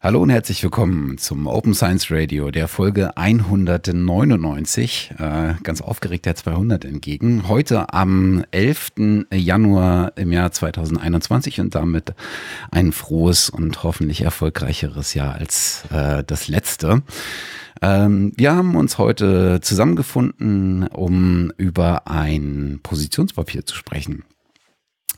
Hallo und herzlich willkommen zum Open Science Radio, der Folge 199. Äh, ganz aufgeregt der 200 entgegen. Heute am 11. Januar im Jahr 2021 und damit ein frohes und hoffentlich erfolgreicheres Jahr als äh, das letzte. Ähm, wir haben uns heute zusammengefunden, um über ein Positionspapier zu sprechen.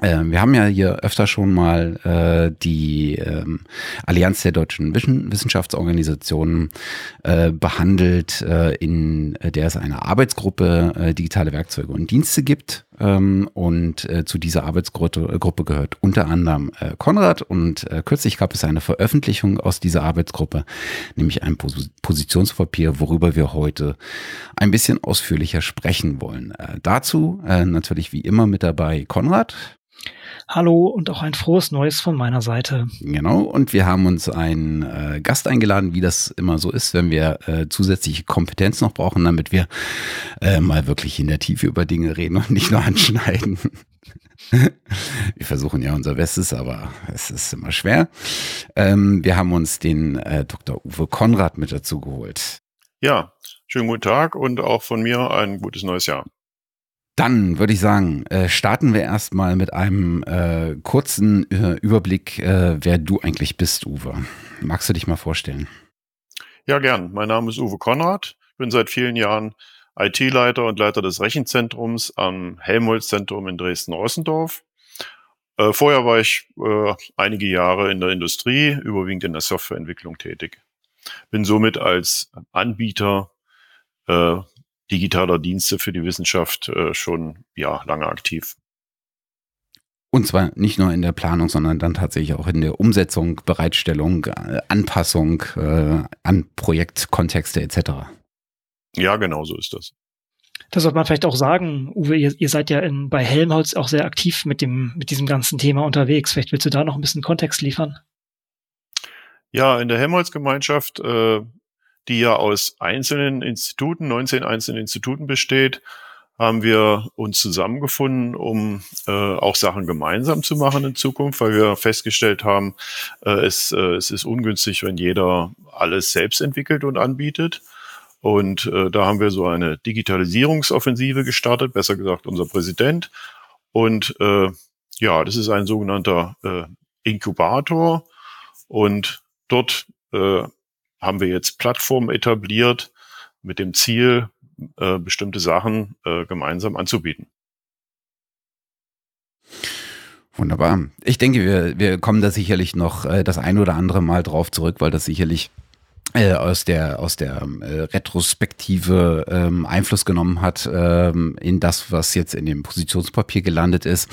Äh, wir haben ja hier öfter schon mal äh, die ähm, Allianz der deutschen Wissenschaftsorganisationen äh, behandelt, äh, in der es eine Arbeitsgruppe äh, digitale Werkzeuge und Dienste gibt. Ähm, und äh, zu dieser Arbeitsgruppe Gruppe gehört unter anderem äh, Konrad. Und äh, kürzlich gab es eine Veröffentlichung aus dieser Arbeitsgruppe, nämlich ein Pos Positionspapier, worüber wir heute ein bisschen ausführlicher sprechen wollen. Äh, dazu äh, natürlich wie immer mit dabei Konrad. Hallo und auch ein frohes Neues von meiner Seite. Genau, und wir haben uns einen äh, Gast eingeladen, wie das immer so ist, wenn wir äh, zusätzliche Kompetenz noch brauchen, damit wir äh, mal wirklich in der Tiefe über Dinge reden und nicht nur anschneiden. wir versuchen ja unser Bestes, aber es ist immer schwer. Ähm, wir haben uns den äh, Dr. Uwe Konrad mit dazu geholt. Ja, schönen guten Tag und auch von mir ein gutes neues Jahr. Dann würde ich sagen, äh, starten wir erstmal mit einem äh, kurzen äh, Überblick, äh, wer du eigentlich bist, Uwe. Magst du dich mal vorstellen? Ja, gern. Mein Name ist Uwe Konrad. Bin seit vielen Jahren IT-Leiter und Leiter des Rechenzentrums am Helmholtz-Zentrum in Dresden-Rossendorf. Äh, vorher war ich äh, einige Jahre in der Industrie, überwiegend in der Softwareentwicklung tätig. Bin somit als Anbieter digitaler Dienste für die Wissenschaft äh, schon ja lange aktiv. Und zwar nicht nur in der Planung, sondern dann tatsächlich auch in der Umsetzung, Bereitstellung, äh, Anpassung äh, an Projektkontexte etc. Ja, genau so ist das. Das sollte man vielleicht auch sagen, Uwe, ihr, ihr seid ja in, bei Helmholtz auch sehr aktiv mit dem, mit diesem ganzen Thema unterwegs. Vielleicht willst du da noch ein bisschen Kontext liefern? Ja, in der Helmholtz-Gemeinschaft äh, die ja aus einzelnen Instituten, 19 einzelnen Instituten besteht, haben wir uns zusammengefunden, um äh, auch Sachen gemeinsam zu machen in Zukunft, weil wir festgestellt haben, äh, es, äh, es ist ungünstig, wenn jeder alles selbst entwickelt und anbietet. Und äh, da haben wir so eine Digitalisierungsoffensive gestartet, besser gesagt unser Präsident. Und äh, ja, das ist ein sogenannter äh, Inkubator. Und dort äh, haben wir jetzt Plattformen etabliert mit dem Ziel, äh, bestimmte Sachen äh, gemeinsam anzubieten. Wunderbar. Ich denke, wir, wir kommen da sicherlich noch äh, das ein oder andere Mal drauf zurück, weil das sicherlich äh, aus der aus der äh, Retrospektive ähm, Einfluss genommen hat ähm, in das, was jetzt in dem Positionspapier gelandet ist.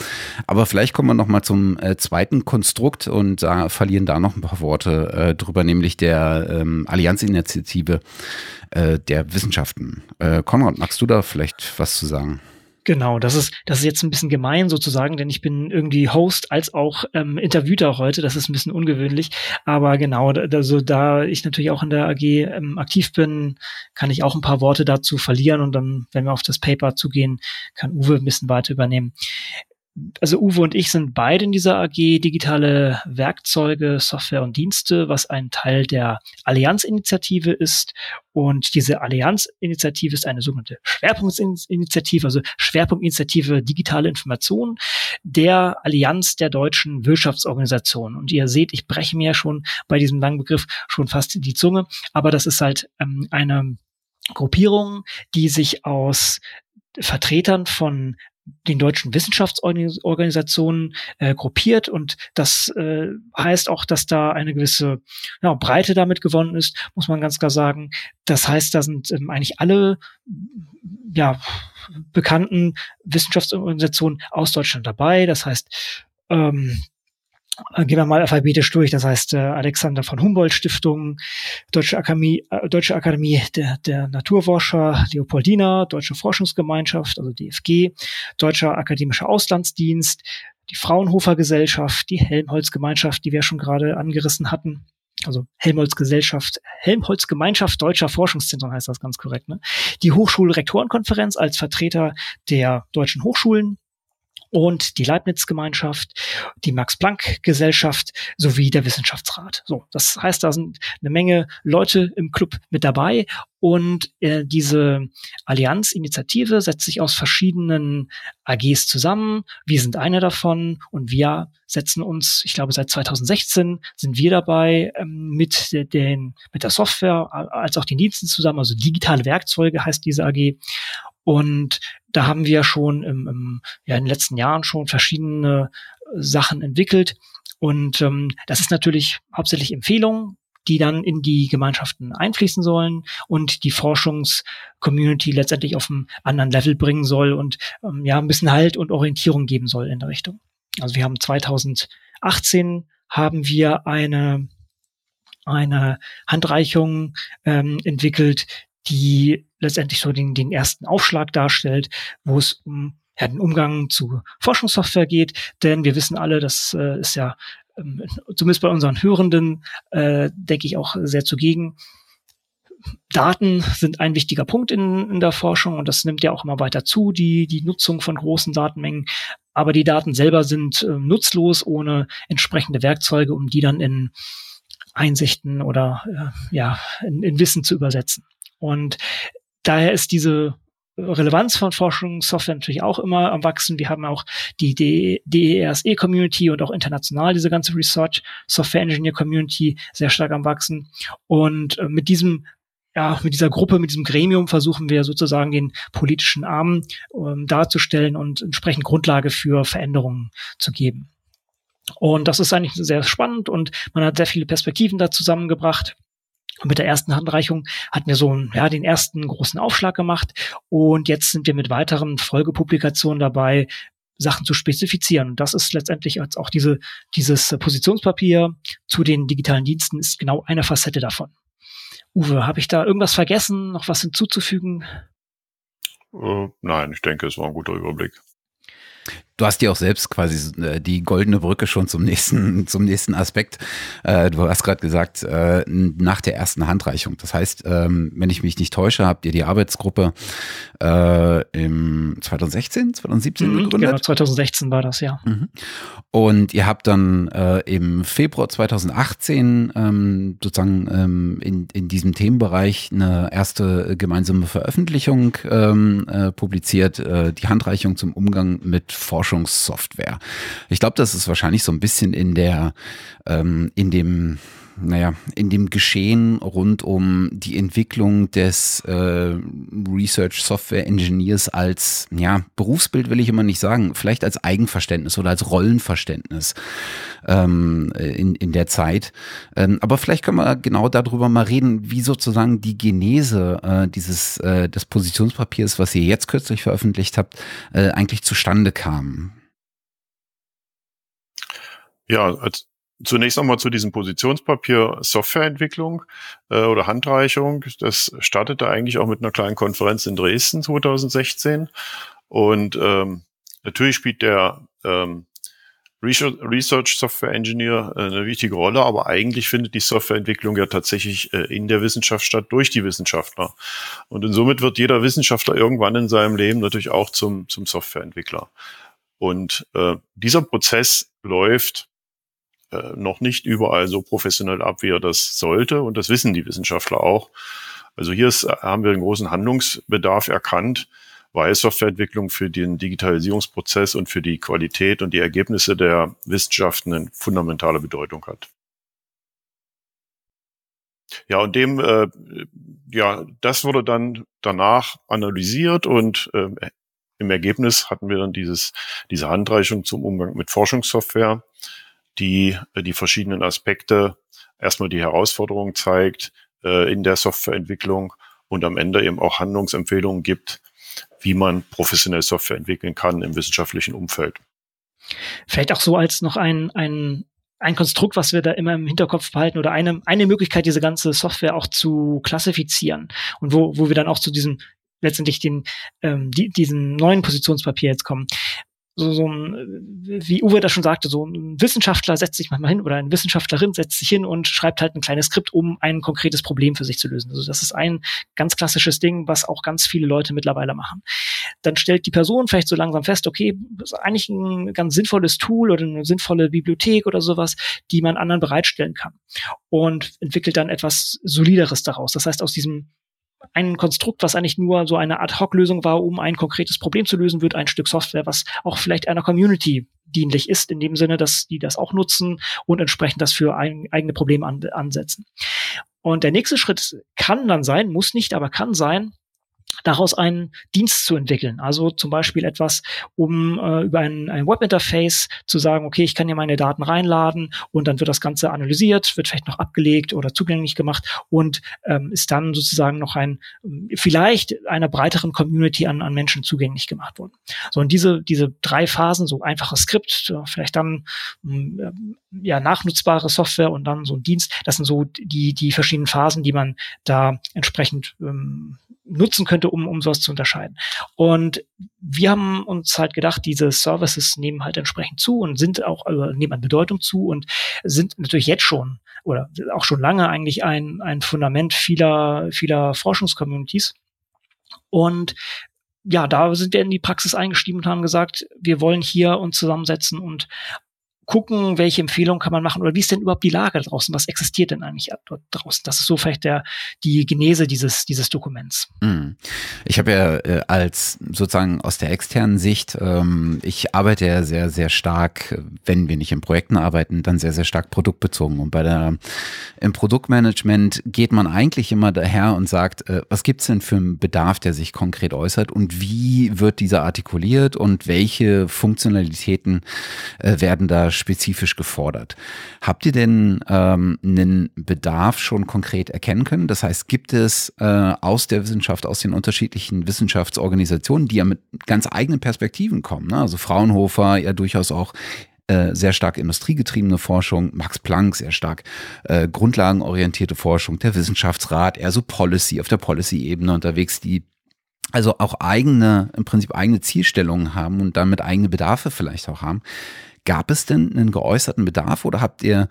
Aber vielleicht kommen wir noch mal zum äh, zweiten Konstrukt und da verlieren da noch ein paar Worte äh, drüber, nämlich der ähm, Allianzinitiative äh, der Wissenschaften. Äh, Konrad, magst du da vielleicht was zu sagen? Genau, das ist, das ist jetzt ein bisschen gemein sozusagen, denn ich bin irgendwie Host als auch ähm, Interviewter heute. Das ist ein bisschen ungewöhnlich. Aber genau, also da ich natürlich auch in der AG ähm, aktiv bin, kann ich auch ein paar Worte dazu verlieren und dann, wenn wir auf das Paper zugehen, kann Uwe ein bisschen weiter übernehmen also Uwe und ich sind beide in dieser AG digitale Werkzeuge, Software und Dienste, was ein Teil der Allianzinitiative ist. Und diese Allianzinitiative ist eine sogenannte Schwerpunktinitiative, also Schwerpunktinitiative digitale Information der Allianz der deutschen Wirtschaftsorganisationen. Und ihr seht, ich breche mir schon bei diesem langen Begriff schon fast die Zunge, aber das ist halt ähm, eine Gruppierung, die sich aus Vertretern von den deutschen Wissenschaftsorganisationen äh, gruppiert und das äh, heißt auch, dass da eine gewisse ja, Breite damit gewonnen ist, muss man ganz klar sagen. Das heißt, da sind ähm, eigentlich alle ja, bekannten Wissenschaftsorganisationen aus Deutschland dabei. Das heißt, ähm, äh, gehen wir mal alphabetisch durch. Das heißt, äh, Alexander von Humboldt Stiftung, Deutsche Akademie, äh, Deutsche Akademie der, der Naturforscher, Leopoldina, Deutsche Forschungsgemeinschaft, also DFG, Deutscher Akademischer Auslandsdienst, die Fraunhofer Gesellschaft, die Helmholtz Gemeinschaft, die wir schon gerade angerissen hatten. Also Helmholtz Gesellschaft, Helmholtz Gemeinschaft Deutscher Forschungszentren heißt das ganz korrekt. Ne? Die Hochschulrektorenkonferenz als Vertreter der deutschen Hochschulen, und die Leibniz-Gemeinschaft, die Max-Planck-Gesellschaft sowie der Wissenschaftsrat. So, das heißt, da sind eine Menge Leute im Club mit dabei und äh, diese Allianz-Initiative setzt sich aus verschiedenen AGs zusammen. Wir sind eine davon und wir setzen uns, ich glaube, seit 2016 sind wir dabei ähm, mit den mit der Software als auch den Diensten zusammen, also digitale Werkzeuge heißt diese AG. Und da haben wir schon im, im, ja, in den letzten Jahren schon verschiedene Sachen entwickelt. Und ähm, das ist natürlich hauptsächlich Empfehlungen, die dann in die Gemeinschaften einfließen sollen und die Forschungscommunity letztendlich auf einem anderen Level bringen soll und ähm, ja ein bisschen Halt und Orientierung geben soll in der Richtung. Also wir haben 2018 haben wir eine eine Handreichung ähm, entwickelt, die letztendlich so den, den ersten Aufschlag darstellt, wo es um ja, den Umgang zu Forschungssoftware geht. Denn wir wissen alle, das äh, ist ja ähm, zumindest bei unseren Hörenden, äh, denke ich, auch sehr zugegen. Daten sind ein wichtiger Punkt in, in der Forschung und das nimmt ja auch immer weiter zu, die, die Nutzung von großen Datenmengen. Aber die Daten selber sind äh, nutzlos ohne entsprechende Werkzeuge, um die dann in Einsichten oder äh, ja, in, in Wissen zu übersetzen. Und daher ist diese Relevanz von Forschungssoftware natürlich auch immer am wachsen. Wir haben auch die DERSE Community und auch international diese ganze Research Software Engineer Community sehr stark am wachsen. Und äh, mit diesem ja, mit dieser Gruppe, mit diesem Gremium versuchen wir sozusagen den politischen Arm ähm, darzustellen und entsprechend Grundlage für Veränderungen zu geben. Und das ist eigentlich sehr spannend und man hat sehr viele Perspektiven da zusammengebracht. Und mit der ersten Handreichung hatten wir so ja, den ersten großen Aufschlag gemacht. Und jetzt sind wir mit weiteren Folgepublikationen dabei, Sachen zu spezifizieren. Und das ist letztendlich als auch diese, dieses Positionspapier zu den digitalen Diensten ist genau eine Facette davon. Uwe, habe ich da irgendwas vergessen, noch was hinzuzufügen? Uh, nein, ich denke, es war ein guter Überblick. Du hast dir auch selbst quasi äh, die goldene Brücke schon zum nächsten, zum nächsten Aspekt. Äh, du hast gerade gesagt, äh, nach der ersten Handreichung. Das heißt, ähm, wenn ich mich nicht täusche, habt ihr die Arbeitsgruppe im 2016, 2017 mhm, gegründet? Genau, 2016 war das, ja. Mhm. Und ihr habt dann im Februar 2018 ähm, sozusagen ähm, in, in diesem Themenbereich eine erste gemeinsame Veröffentlichung publiziert, die Handreichung zum Umgang mit Forschung Forschungssoftware. Ich glaube, das ist wahrscheinlich so ein bisschen in der, ähm, in dem, naja, in dem Geschehen rund um die Entwicklung des äh, Research Software Engineers als, ja, Berufsbild will ich immer nicht sagen, vielleicht als Eigenverständnis oder als Rollenverständnis ähm, in, in der Zeit. Ähm, aber vielleicht können wir genau darüber mal reden, wie sozusagen die Genese äh, dieses äh, des Positionspapiers, was ihr jetzt kürzlich veröffentlicht habt, äh, eigentlich zustande kam. Ja, als, zunächst nochmal zu diesem Positionspapier Softwareentwicklung äh, oder Handreichung. Das startete eigentlich auch mit einer kleinen Konferenz in Dresden 2016. Und ähm, natürlich spielt der ähm, Research Software Engineer äh, eine wichtige Rolle, aber eigentlich findet die Softwareentwicklung ja tatsächlich äh, in der Wissenschaft statt durch die Wissenschaftler. Und somit wird jeder Wissenschaftler irgendwann in seinem Leben natürlich auch zum, zum Softwareentwickler. Und äh, dieser Prozess läuft äh, noch nicht überall so professionell ab, wie er das sollte. Und das wissen die Wissenschaftler auch. Also hier ist, haben wir einen großen Handlungsbedarf erkannt, weil Softwareentwicklung für den Digitalisierungsprozess und für die Qualität und die Ergebnisse der Wissenschaften eine fundamentale Bedeutung hat. Ja, und dem, äh, ja, das wurde dann danach analysiert und äh, im Ergebnis hatten wir dann dieses, diese Handreichung zum Umgang mit Forschungssoftware, die äh, die verschiedenen Aspekte, erstmal die Herausforderungen zeigt äh, in der Softwareentwicklung und am Ende eben auch Handlungsempfehlungen gibt, wie man professionell Software entwickeln kann im wissenschaftlichen Umfeld. Vielleicht auch so als noch ein, ein, ein Konstrukt, was wir da immer im Hinterkopf behalten oder eine, eine Möglichkeit, diese ganze Software auch zu klassifizieren und wo, wo wir dann auch zu diesem letztendlich den, ähm, die, diesen neuen Positionspapier jetzt kommen. So, so ein, wie Uwe das schon sagte, so ein Wissenschaftler setzt sich manchmal hin oder eine Wissenschaftlerin setzt sich hin und schreibt halt ein kleines Skript, um ein konkretes Problem für sich zu lösen. Also das ist ein ganz klassisches Ding, was auch ganz viele Leute mittlerweile machen. Dann stellt die Person vielleicht so langsam fest, okay, das ist eigentlich ein ganz sinnvolles Tool oder eine sinnvolle Bibliothek oder sowas, die man anderen bereitstellen kann. Und entwickelt dann etwas Solideres daraus. Das heißt, aus diesem ein Konstrukt, was eigentlich nur so eine Ad-Hoc-Lösung war, um ein konkretes Problem zu lösen, wird ein Stück Software, was auch vielleicht einer Community dienlich ist, in dem Sinne, dass die das auch nutzen und entsprechend das für ein, eigene Probleme an, ansetzen. Und der nächste Schritt kann dann sein, muss nicht, aber kann sein, daraus einen Dienst zu entwickeln. Also zum Beispiel etwas, um äh, über ein, ein Webinterface zu sagen, okay, ich kann hier meine Daten reinladen und dann wird das Ganze analysiert, wird vielleicht noch abgelegt oder zugänglich gemacht und ähm, ist dann sozusagen noch ein, vielleicht einer breiteren Community an, an Menschen zugänglich gemacht worden. So, und diese, diese drei Phasen, so einfaches Skript, vielleicht dann ähm, ja, nachnutzbare Software und dann so ein Dienst, das sind so die, die verschiedenen Phasen, die man da entsprechend ähm, nutzen könnte, um, um sowas zu unterscheiden. Und wir haben uns halt gedacht, diese Services nehmen halt entsprechend zu und sind auch, also nehmen an Bedeutung zu und sind natürlich jetzt schon oder auch schon lange eigentlich ein, ein Fundament vieler, vieler Forschungscommunities. Und ja, da sind wir in die Praxis eingestiegen und haben gesagt, wir wollen hier uns zusammensetzen und gucken, welche Empfehlungen kann man machen oder wie ist denn überhaupt die Lage draußen? Was existiert denn eigentlich dort draußen? Das ist so vielleicht der, die Genese dieses, dieses Dokuments. Hm. Ich habe ja äh, als sozusagen aus der externen Sicht, ähm, ich arbeite ja sehr, sehr stark, wenn wir nicht in Projekten arbeiten, dann sehr, sehr stark produktbezogen. Und bei der, im Produktmanagement geht man eigentlich immer daher und sagt, äh, was gibt's denn für einen Bedarf, der sich konkret äußert und wie wird dieser artikuliert und welche Funktionalitäten äh, werden da spezifisch gefordert. Habt ihr denn ähm, einen Bedarf schon konkret erkennen können? Das heißt, gibt es äh, aus der Wissenschaft, aus den unterschiedlichen Wissenschaftsorganisationen, die ja mit ganz eigenen Perspektiven kommen, ne? also Fraunhofer ja durchaus auch äh, sehr stark industriegetriebene Forschung, Max Planck sehr stark äh, grundlagenorientierte Forschung, der Wissenschaftsrat eher so Policy auf der Policy-Ebene unterwegs, die also auch eigene, im Prinzip eigene Zielstellungen haben und damit eigene Bedarfe vielleicht auch haben. Gab es denn einen geäußerten Bedarf oder habt ihr,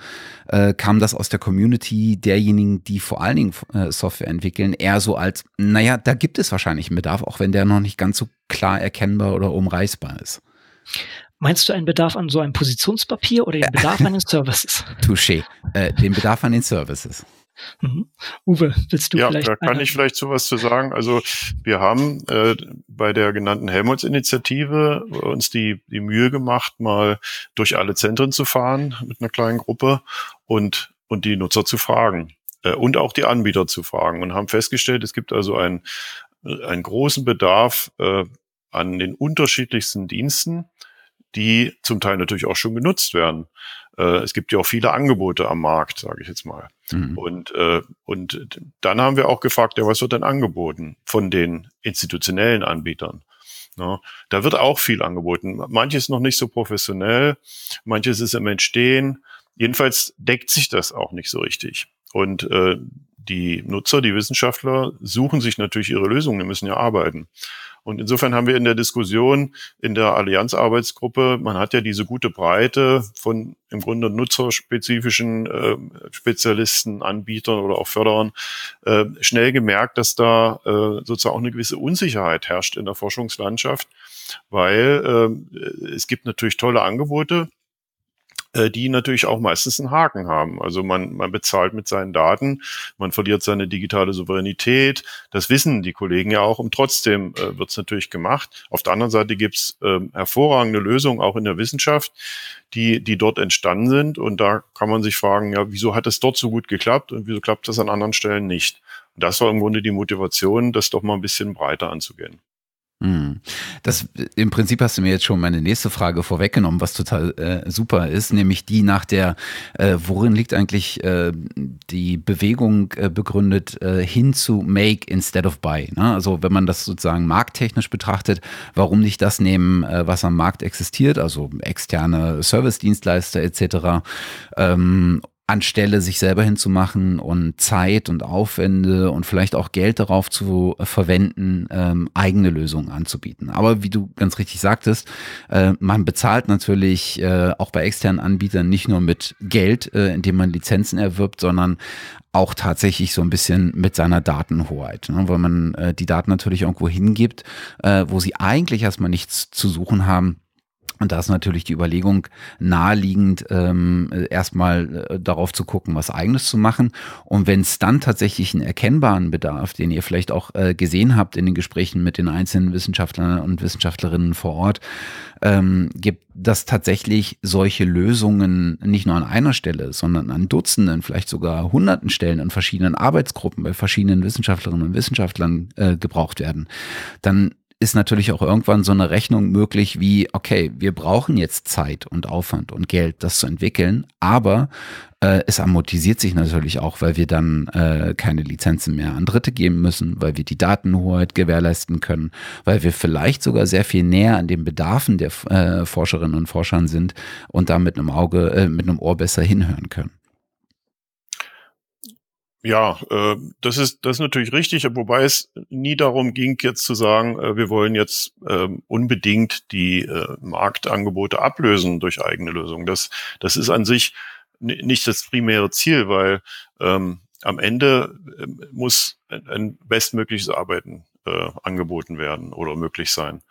äh, kam das aus der Community derjenigen, die vor allen Dingen äh, Software entwickeln, eher so als, naja, da gibt es wahrscheinlich einen Bedarf, auch wenn der noch nicht ganz so klar erkennbar oder umreißbar ist? Meinst du einen Bedarf an so einem Positionspapier oder den Bedarf an den Services? Touché. Äh, den Bedarf an den Services. Mhm. Uwe, willst du ja, vielleicht? Ja, da kann ich vielleicht so was zu sagen. Also wir haben äh, bei der genannten Helmholtz-Initiative uns die, die Mühe gemacht, mal durch alle Zentren zu fahren mit einer kleinen Gruppe und, und die Nutzer zu fragen äh, und auch die Anbieter zu fragen und haben festgestellt, es gibt also einen, einen großen Bedarf äh, an den unterschiedlichsten Diensten, die zum Teil natürlich auch schon genutzt werden. Äh, es gibt ja auch viele Angebote am Markt, sage ich jetzt mal. Mhm. Und, äh, und dann haben wir auch gefragt, ja, was wird denn angeboten von den institutionellen Anbietern? Ja, da wird auch viel angeboten. Manches noch nicht so professionell, manches ist im Entstehen. Jedenfalls deckt sich das auch nicht so richtig. Und äh, die Nutzer, die Wissenschaftler suchen sich natürlich ihre Lösungen, die müssen ja arbeiten. Und insofern haben wir in der Diskussion in der Allianzarbeitsgruppe, man hat ja diese gute Breite von im Grunde nutzerspezifischen äh, Spezialisten, Anbietern oder auch Förderern, äh, schnell gemerkt, dass da äh, sozusagen auch eine gewisse Unsicherheit herrscht in der Forschungslandschaft, weil äh, es gibt natürlich tolle Angebote, äh, die natürlich auch meistens einen Haken haben. Also man, man bezahlt mit seinen Daten, man verliert seine digitale Souveränität. Das wissen die Kollegen ja auch und trotzdem äh, wird es natürlich gemacht. Auf der anderen Seite gibt's äh, hervorragende Lösungen auch in der Wissenschaft, die, die dort entstanden sind. Und da kann man sich fragen, ja, wieso hat es dort so gut geklappt und wieso klappt das an anderen Stellen nicht? Und das war im Grunde die Motivation, das doch mal ein bisschen breiter anzugehen. Hm. Das im Prinzip hast du mir jetzt schon meine nächste Frage vorweggenommen, was total äh, super ist, nämlich die nach der, äh, worin liegt eigentlich äh, die Bewegung äh, begründet äh, hin zu Make instead of Buy. Ne? Also wenn man das sozusagen markttechnisch betrachtet, warum nicht das nehmen, äh, was am Markt existiert, also externe Service-Dienstleister etc. Ähm, anstelle sich selber hinzumachen und Zeit und Aufwände und vielleicht auch Geld darauf zu verwenden, ähm, eigene Lösungen anzubieten. Aber wie du ganz richtig sagtest, äh, man bezahlt natürlich äh, auch bei externen Anbietern nicht nur mit Geld, äh, indem man Lizenzen erwirbt, sondern auch tatsächlich so ein bisschen mit seiner Datenhoheit, ne? weil man äh, die Daten natürlich irgendwo hingibt, äh, wo sie eigentlich erstmal nichts zu suchen haben und da ist natürlich die Überlegung naheliegend, ähm, erstmal äh, darauf zu gucken, was eigenes zu machen. Und wenn es dann tatsächlich einen erkennbaren Bedarf, den ihr vielleicht auch äh, gesehen habt in den Gesprächen mit den einzelnen Wissenschaftlern und Wissenschaftlerinnen vor Ort, ähm, gibt, dass tatsächlich solche Lösungen nicht nur an einer Stelle, sondern an Dutzenden, vielleicht sogar hunderten Stellen in verschiedenen Arbeitsgruppen bei verschiedenen Wissenschaftlerinnen und Wissenschaftlern äh, gebraucht werden, dann ist natürlich auch irgendwann so eine Rechnung möglich wie, okay, wir brauchen jetzt Zeit und Aufwand und Geld, das zu entwickeln, aber äh, es amortisiert sich natürlich auch, weil wir dann äh, keine Lizenzen mehr an Dritte geben müssen, weil wir die Datenhoheit gewährleisten können, weil wir vielleicht sogar sehr viel näher an den Bedarfen der äh, Forscherinnen und Forschern sind und da mit einem Auge, äh, mit einem Ohr besser hinhören können. Ja, äh, das ist das ist natürlich richtig, wobei es nie darum ging, jetzt zu sagen, äh, wir wollen jetzt äh, unbedingt die äh, Marktangebote ablösen durch eigene Lösungen. Das das ist an sich nicht das primäre Ziel, weil ähm, am Ende äh, muss ein, ein bestmögliches Arbeiten äh, angeboten werden oder möglich sein.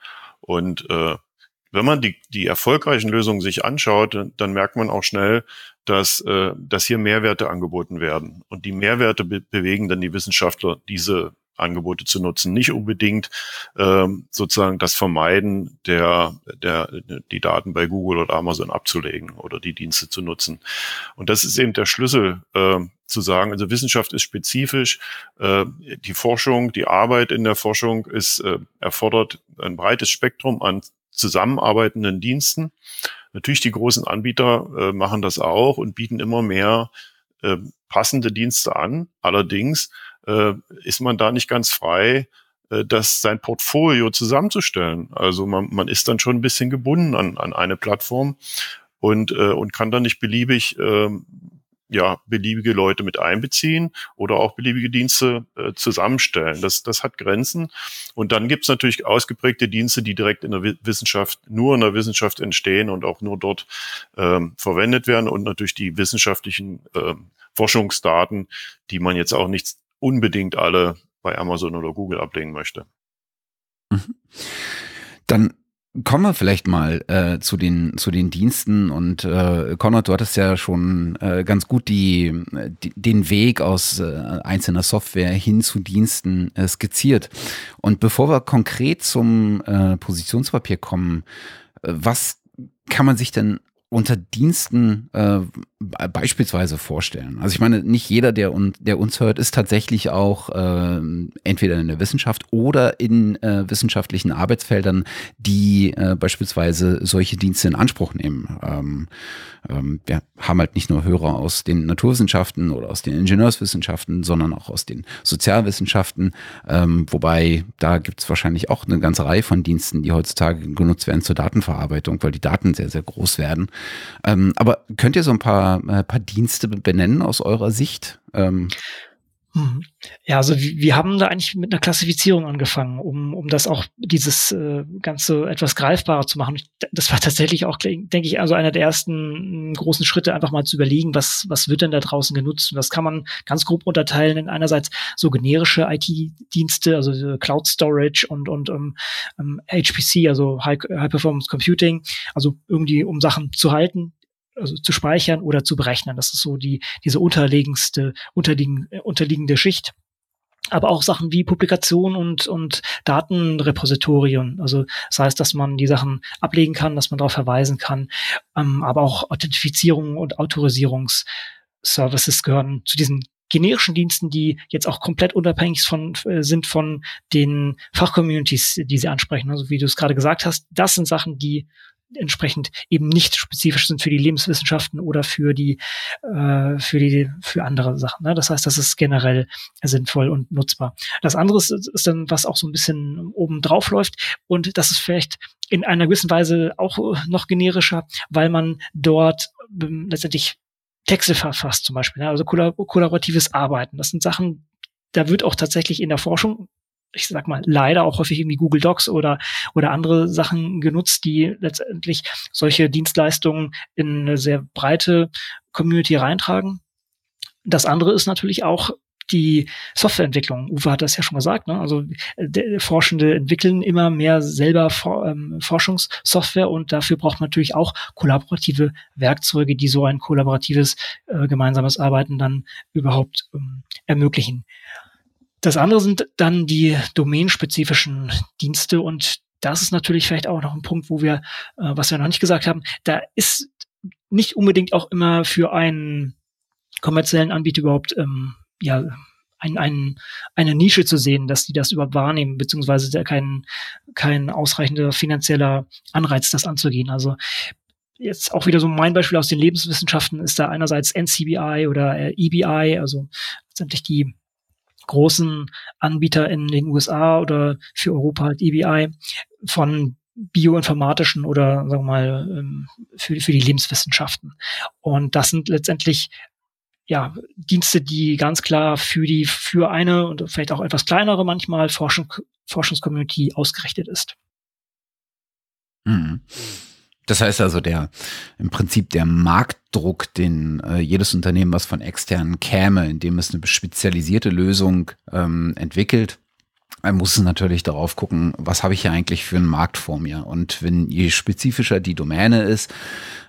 Und äh, wenn man die, die erfolgreichen Lösungen sich anschaut, dann merkt man auch schnell, dass, äh, dass hier Mehrwerte angeboten werden. Und die Mehrwerte be bewegen dann die Wissenschaftler, diese Angebote zu nutzen. Nicht unbedingt ähm, sozusagen das Vermeiden der, der, die Daten bei Google oder Amazon abzulegen oder die Dienste zu nutzen. Und das ist eben der Schlüssel äh, zu sagen, also Wissenschaft ist spezifisch, äh, die Forschung, die Arbeit in der Forschung ist äh, erfordert ein breites Spektrum an zusammenarbeitenden Diensten. Natürlich die großen Anbieter äh, machen das auch und bieten immer mehr äh, passende Dienste an. Allerdings äh, ist man da nicht ganz frei, äh, das sein Portfolio zusammenzustellen. Also man, man ist dann schon ein bisschen gebunden an, an eine Plattform und, äh, und kann dann nicht beliebig äh, ja, beliebige Leute mit einbeziehen oder auch beliebige Dienste äh, zusammenstellen. Das, das hat Grenzen. Und dann gibt es natürlich ausgeprägte Dienste, die direkt in der Wissenschaft, nur in der Wissenschaft entstehen und auch nur dort ähm, verwendet werden und natürlich die wissenschaftlichen ähm, Forschungsdaten, die man jetzt auch nicht unbedingt alle bei Amazon oder Google ablegen möchte. Mhm. Dann Kommen wir vielleicht mal äh, zu den zu den Diensten und äh, Konrad, du hattest ja schon äh, ganz gut die, die den Weg aus äh, einzelner Software hin zu Diensten äh, skizziert. Und bevor wir konkret zum äh, Positionspapier kommen, äh, was kann man sich denn unter Diensten äh, beispielsweise vorstellen? Also ich meine, nicht jeder, der, un, der uns hört, ist tatsächlich auch äh, entweder in der Wissenschaft oder in äh, wissenschaftlichen Arbeitsfeldern, die äh, beispielsweise solche Dienste in Anspruch nehmen. Ähm, ähm, wir haben halt nicht nur Hörer aus den Naturwissenschaften oder aus den Ingenieurswissenschaften, sondern auch aus den Sozialwissenschaften, ähm, wobei da gibt es wahrscheinlich auch eine ganze Reihe von Diensten, die heutzutage genutzt werden zur Datenverarbeitung, weil die Daten sehr, sehr groß werden. Ähm, aber könnt ihr so ein paar, äh, paar Dienste benennen aus eurer Sicht? Ähm, hm. Ja, also wir haben da eigentlich mit einer Klassifizierung angefangen, um, um das auch dieses äh, Ganze etwas greifbarer zu machen. Das war tatsächlich auch, denke ich, also einer der ersten großen Schritte, einfach mal zu überlegen, was, was wird denn da draußen genutzt. Und das kann man ganz grob unterteilen in einerseits so generische IT-Dienste, also Cloud Storage und, und um, um, HPC, also High, High Performance Computing, also irgendwie um Sachen zu halten, also zu speichern oder zu berechnen. Das ist so die, diese unterlegendste, unterliegen, äh, unterliegende Schicht aber auch Sachen wie Publikation und, und Datenrepositorien. Also das heißt, dass man die Sachen ablegen kann, dass man darauf verweisen kann, ähm, aber auch Authentifizierung und Autorisierungsservices gehören zu diesen generischen Diensten, die jetzt auch komplett unabhängig von, äh, sind von den Fachcommunities, die sie ansprechen. Also wie du es gerade gesagt hast, das sind Sachen, die entsprechend eben nicht spezifisch sind für die Lebenswissenschaften oder für die äh, für die für andere Sachen. Ne? Das heißt, das ist generell sinnvoll und nutzbar. Das andere ist, ist dann, was auch so ein bisschen oben drauf läuft und das ist vielleicht in einer gewissen Weise auch noch generischer, weil man dort ähm, letztendlich Texte verfasst zum Beispiel, ne? also kollaboratives Arbeiten. Das sind Sachen, da wird auch tatsächlich in der Forschung ich sag mal, leider auch häufig irgendwie Google Docs oder, oder andere Sachen genutzt, die letztendlich solche Dienstleistungen in eine sehr breite Community reintragen. Das andere ist natürlich auch die Softwareentwicklung. Uwe hat das ja schon gesagt. Ne? Also Forschende entwickeln immer mehr selber For ähm, Forschungssoftware und dafür braucht man natürlich auch kollaborative Werkzeuge, die so ein kollaboratives äh, gemeinsames Arbeiten dann überhaupt ähm, ermöglichen. Das andere sind dann die domänenspezifischen Dienste und das ist natürlich vielleicht auch noch ein Punkt, wo wir, äh, was wir noch nicht gesagt haben, da ist nicht unbedingt auch immer für einen kommerziellen Anbieter überhaupt ähm, ja ein, ein, eine Nische zu sehen, dass die das überhaupt wahrnehmen, beziehungsweise kein, kein ausreichender finanzieller Anreiz, das anzugehen. Also jetzt auch wieder so mein Beispiel aus den Lebenswissenschaften ist da einerseits NCBI oder äh, EBI, also letztendlich die großen Anbieter in den USA oder für Europa halt EBI von bioinformatischen oder sagen wir mal ähm, für, für die Lebenswissenschaften. Und das sind letztendlich ja, Dienste, die ganz klar für die, für eine und vielleicht auch etwas kleinere manchmal Forschung, Forschungscommunity ausgerichtet ist. Mhm. Das heißt also, der im Prinzip der Marktdruck, den äh, jedes Unternehmen, was von externen käme, indem es eine spezialisierte Lösung ähm, entwickelt, man muss natürlich darauf gucken, was habe ich hier eigentlich für einen Markt vor mir. Und wenn je spezifischer die Domäne ist,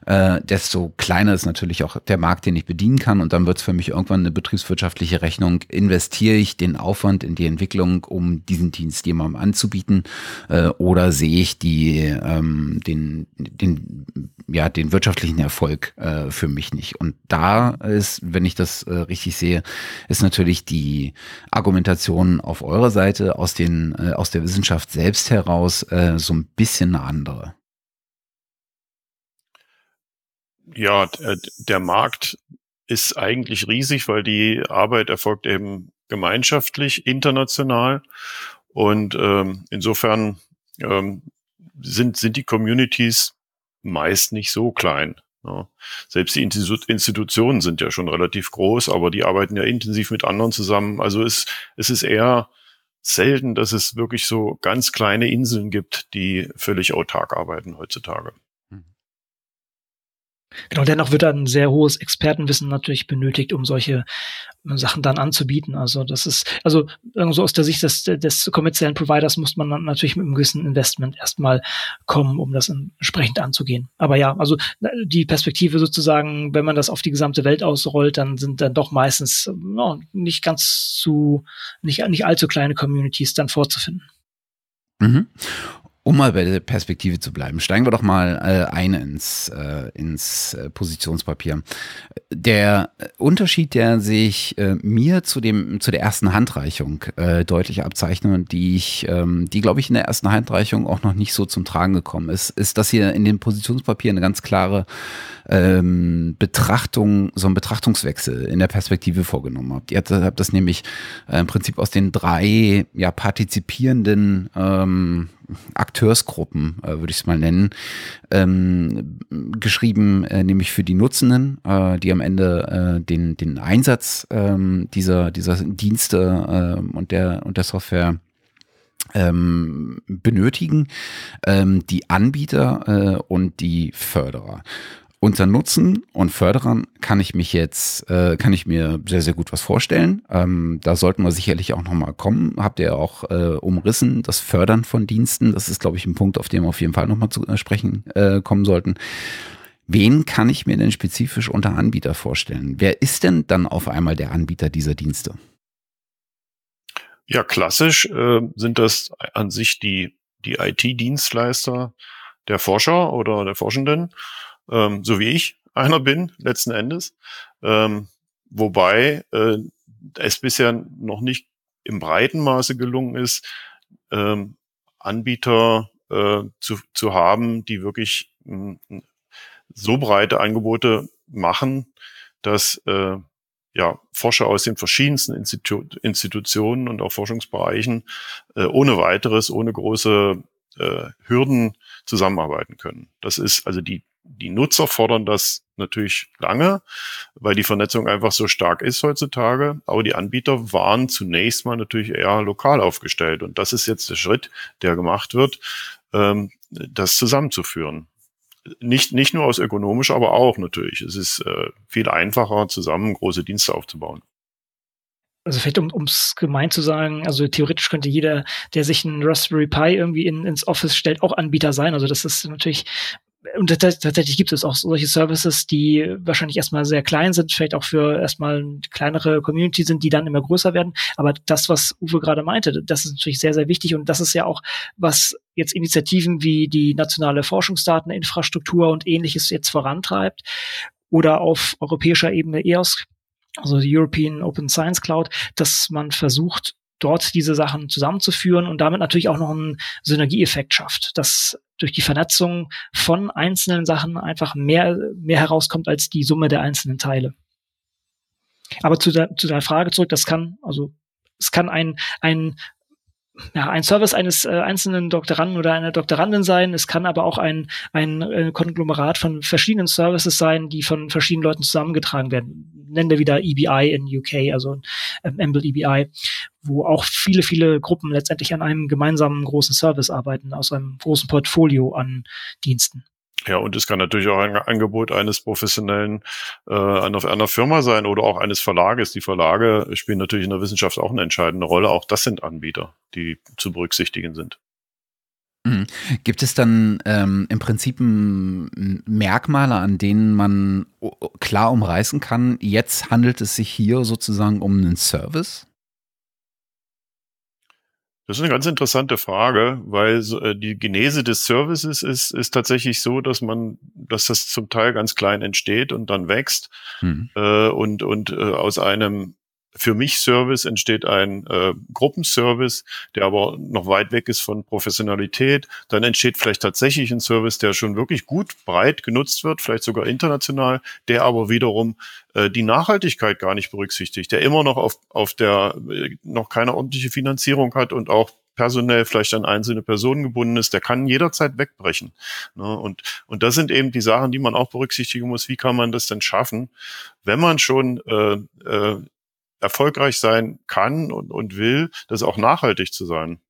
äh, desto kleiner ist natürlich auch der Markt, den ich bedienen kann. Und dann wird es für mich irgendwann eine betriebswirtschaftliche Rechnung. Investiere ich den Aufwand in die Entwicklung, um diesen Dienst jemandem anzubieten? Äh, oder sehe ich die, ähm, den, den, ja, den wirtschaftlichen Erfolg äh, für mich nicht? Und da ist, wenn ich das äh, richtig sehe, ist natürlich die Argumentation auf eurer Seite aus den, äh, aus der Wissenschaft selbst heraus äh, so ein bisschen eine andere. ja, äh, der Markt ist eigentlich riesig, weil die Arbeit erfolgt eben gemeinschaftlich, international. Und ähm, insofern ähm, sind, sind die Communities meist nicht so klein. Ja. Selbst die Institutionen sind ja schon relativ groß, aber die arbeiten ja intensiv mit anderen zusammen. Also es, es ist eher selten, dass es wirklich so ganz kleine Inseln gibt, die völlig autark arbeiten heutzutage. Genau, dennoch wird dann sehr hohes Expertenwissen natürlich benötigt, um solche äh, Sachen dann anzubieten. Also das ist, also so aus der Sicht des, des kommerziellen Providers muss man natürlich mit einem gewissen Investment erstmal kommen, um das entsprechend anzugehen. Aber ja, also äh, die Perspektive sozusagen, wenn man das auf die gesamte Welt ausrollt, dann sind dann doch meistens no, nicht ganz zu, nicht, nicht allzu kleine Communities dann vorzufinden. Mhm. Um mal bei der Perspektive zu bleiben, steigen wir doch mal äh, ein ins, äh, ins äh, Positionspapier. Der Unterschied, der sich äh, mir zu dem zu der ersten Handreichung äh, deutlich abzeichnet und die ich, ähm, die glaube ich in der ersten Handreichung auch noch nicht so zum Tragen gekommen ist, ist, dass ihr in dem Positionspapier eine ganz klare ähm, Betrachtung, so einen Betrachtungswechsel in der Perspektive vorgenommen habt. Ihr habt das nämlich äh, im Prinzip aus den drei ja partizipierenden ähm, Akteursgruppen, äh, würde ich es mal nennen, ähm, geschrieben, äh, nämlich für die Nutzenden, äh, die am Ende äh, den, den Einsatz ähm, dieser, dieser Dienste äh, und, der, und der Software ähm, benötigen, ähm, die Anbieter äh, und die Förderer unter Nutzen und Förderern kann ich mich jetzt, äh, kann ich mir sehr, sehr gut was vorstellen. Ähm, da sollten wir sicherlich auch nochmal kommen. Habt ihr auch äh, umrissen, das Fördern von Diensten. Das ist, glaube ich, ein Punkt, auf den wir auf jeden Fall nochmal zu äh, sprechen äh, kommen sollten. Wen kann ich mir denn spezifisch unter Anbieter vorstellen? Wer ist denn dann auf einmal der Anbieter dieser Dienste? Ja, klassisch äh, sind das an sich die, die IT-Dienstleister der Forscher oder der Forschenden ähm, so wie ich einer bin, letzten Endes. Ähm, wobei äh, es bisher noch nicht im breiten Maße gelungen ist, ähm, Anbieter äh, zu, zu haben, die wirklich mh, so breite Angebote machen, dass äh, ja, Forscher aus den verschiedensten Institu Institutionen und auch Forschungsbereichen äh, ohne weiteres, ohne große äh, Hürden zusammenarbeiten können. Das ist also die die Nutzer fordern das natürlich lange, weil die Vernetzung einfach so stark ist heutzutage. Aber die Anbieter waren zunächst mal natürlich eher lokal aufgestellt. Und das ist jetzt der Schritt, der gemacht wird, ähm, das zusammenzuführen. Nicht, nicht nur aus ökonomisch, aber auch natürlich. Es ist äh, viel einfacher, zusammen große Dienste aufzubauen also vielleicht um ums gemein zu sagen, also theoretisch könnte jeder, der sich einen Raspberry Pi irgendwie in, ins Office stellt, auch Anbieter sein. Also das ist natürlich und tatsächlich gibt es auch solche Services, die wahrscheinlich erstmal sehr klein sind, vielleicht auch für erstmal eine kleinere Community sind, die dann immer größer werden. Aber das, was Uwe gerade meinte, das ist natürlich sehr, sehr wichtig. Und das ist ja auch, was jetzt Initiativen wie die nationale Forschungsdateninfrastruktur und ähnliches jetzt vorantreibt. Oder auf europäischer Ebene EOS, also die European Open Science Cloud, dass man versucht, dort diese Sachen zusammenzuführen und damit natürlich auch noch einen Synergieeffekt schafft, dass durch die Vernetzung von einzelnen Sachen einfach mehr, mehr herauskommt als die Summe der einzelnen Teile. Aber zu, der, zu deiner Frage zurück, das kann, also es kann ein, ein ja, ein Service eines äh, einzelnen Doktoranden oder einer Doktorandin sein. Es kann aber auch ein, ein, ein Konglomerat von verschiedenen Services sein, die von verschiedenen Leuten zusammengetragen werden. Nennen wir wieder EBI in UK, also ähm, Amble EBI, wo auch viele, viele Gruppen letztendlich an einem gemeinsamen großen Service arbeiten, aus einem großen Portfolio an Diensten. Ja, und es kann natürlich auch ein Angebot eines professionellen äh, einer, einer Firma sein oder auch eines Verlages. Die Verlage spielen natürlich in der Wissenschaft auch eine entscheidende Rolle. Auch das sind Anbieter, die zu berücksichtigen sind. Mhm. Gibt es dann ähm, im Prinzip Merkmale, an denen man klar umreißen kann, jetzt handelt es sich hier sozusagen um einen Service? Das ist eine ganz interessante Frage, weil äh, die Genese des Services ist, ist tatsächlich so, dass man, dass das zum Teil ganz klein entsteht und dann wächst mhm. äh, und und äh, aus einem für mich Service entsteht ein äh, Gruppenservice, der aber noch weit weg ist von Professionalität. Dann entsteht vielleicht tatsächlich ein Service, der schon wirklich gut breit genutzt wird, vielleicht sogar international, der aber wiederum äh, die Nachhaltigkeit gar nicht berücksichtigt, der immer noch auf, auf der äh, noch keine ordentliche Finanzierung hat und auch personell vielleicht an einzelne Personen gebunden ist, der kann jederzeit wegbrechen. Ne? Und, und das sind eben die Sachen, die man auch berücksichtigen muss. Wie kann man das denn schaffen, wenn man schon äh, äh, erfolgreich sein kann und, und will, das auch nachhaltig zu sein.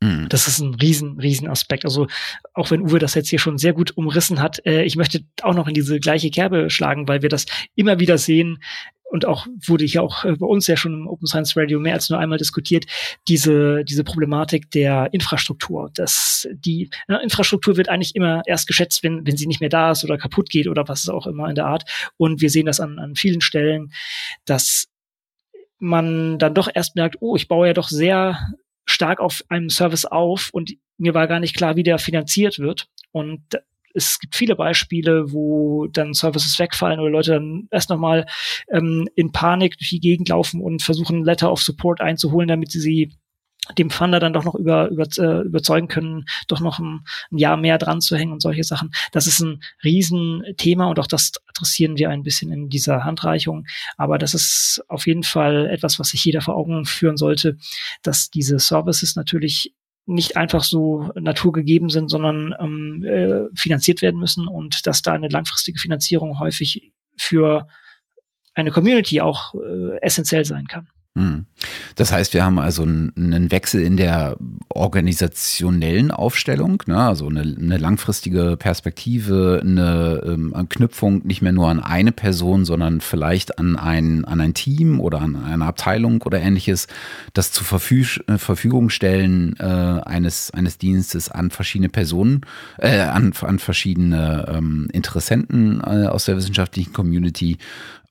Mhm. Das ist ein riesen, riesen Aspekt. Also auch wenn Uwe das jetzt hier schon sehr gut umrissen hat, äh, ich möchte auch noch in diese gleiche Kerbe schlagen, weil wir das immer wieder sehen, und auch wurde hier auch äh, bei uns ja schon im Open Science Radio mehr als nur einmal diskutiert, diese, diese Problematik der Infrastruktur. dass die ne, Infrastruktur wird eigentlich immer erst geschätzt, wenn, wenn sie nicht mehr da ist oder kaputt geht oder was auch immer in der Art. Und wir sehen das an, an vielen Stellen, dass man dann doch erst merkt, oh, ich baue ja doch sehr stark auf einem Service auf und mir war gar nicht klar, wie der finanziert wird. Und es gibt viele Beispiele, wo dann Services wegfallen oder Leute dann erst nochmal ähm, in Panik durch die Gegend laufen und versuchen, Letter of Support einzuholen, damit sie sie dem Funder dann doch noch über, über, äh, überzeugen können, doch noch ein, ein, Jahr mehr dran zu hängen und solche Sachen. Das ist ein Riesenthema und auch das adressieren wir ein bisschen in dieser Handreichung. Aber das ist auf jeden Fall etwas, was sich jeder vor Augen führen sollte, dass diese Services natürlich nicht einfach so naturgegeben sind, sondern ähm, äh, finanziert werden müssen und dass da eine langfristige Finanzierung häufig für eine Community auch äh, essentiell sein kann. Das heißt, wir haben also einen Wechsel in der organisationellen Aufstellung, ne? also eine, eine, langfristige Perspektive, eine ähm, Anknüpfung nicht mehr nur an eine Person, sondern vielleicht an ein, an ein Team oder an eine Abteilung oder ähnliches, das zur Verfüg äh, Verfügung stellen äh, eines, eines Dienstes an verschiedene Personen, äh, an, an verschiedene ähm, Interessenten äh, aus der wissenschaftlichen Community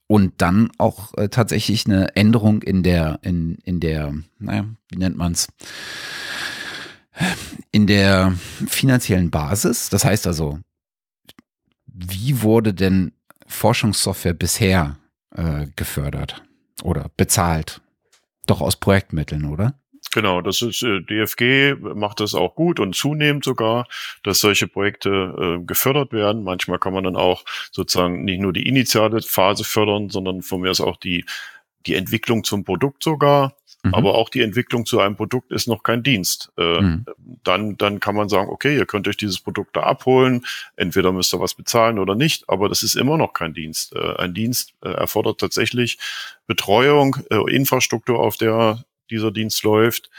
und dann auch äh, tatsächlich eine Änderung in der, in, in der, naja, wie nennt man's? In der finanziellen Basis. Das heißt also, wie wurde denn Forschungssoftware bisher äh, gefördert oder bezahlt? Doch aus Projektmitteln, oder? Genau, das ist äh, DFG macht das auch gut und zunehmend sogar, dass solche Projekte äh, gefördert werden. Manchmal kann man dann auch sozusagen nicht nur die initiale Phase fördern, sondern von mir aus auch die die Entwicklung zum Produkt sogar. mhm. aber auch die Entwicklung zu einem Produkt ist noch kein Dienst. Äh, mhm. Dann, dann kann man sagen, okay, ihr könnt euch dieses Produkt da abholen, entweder müsst ihr was bezahlen oder nicht, aber das ist immer noch kein Dienst. Äh, ein Dienst äh, erfordert tatsächlich Betreuung, äh, Infrastruktur, auf der dieser Dienst läuft.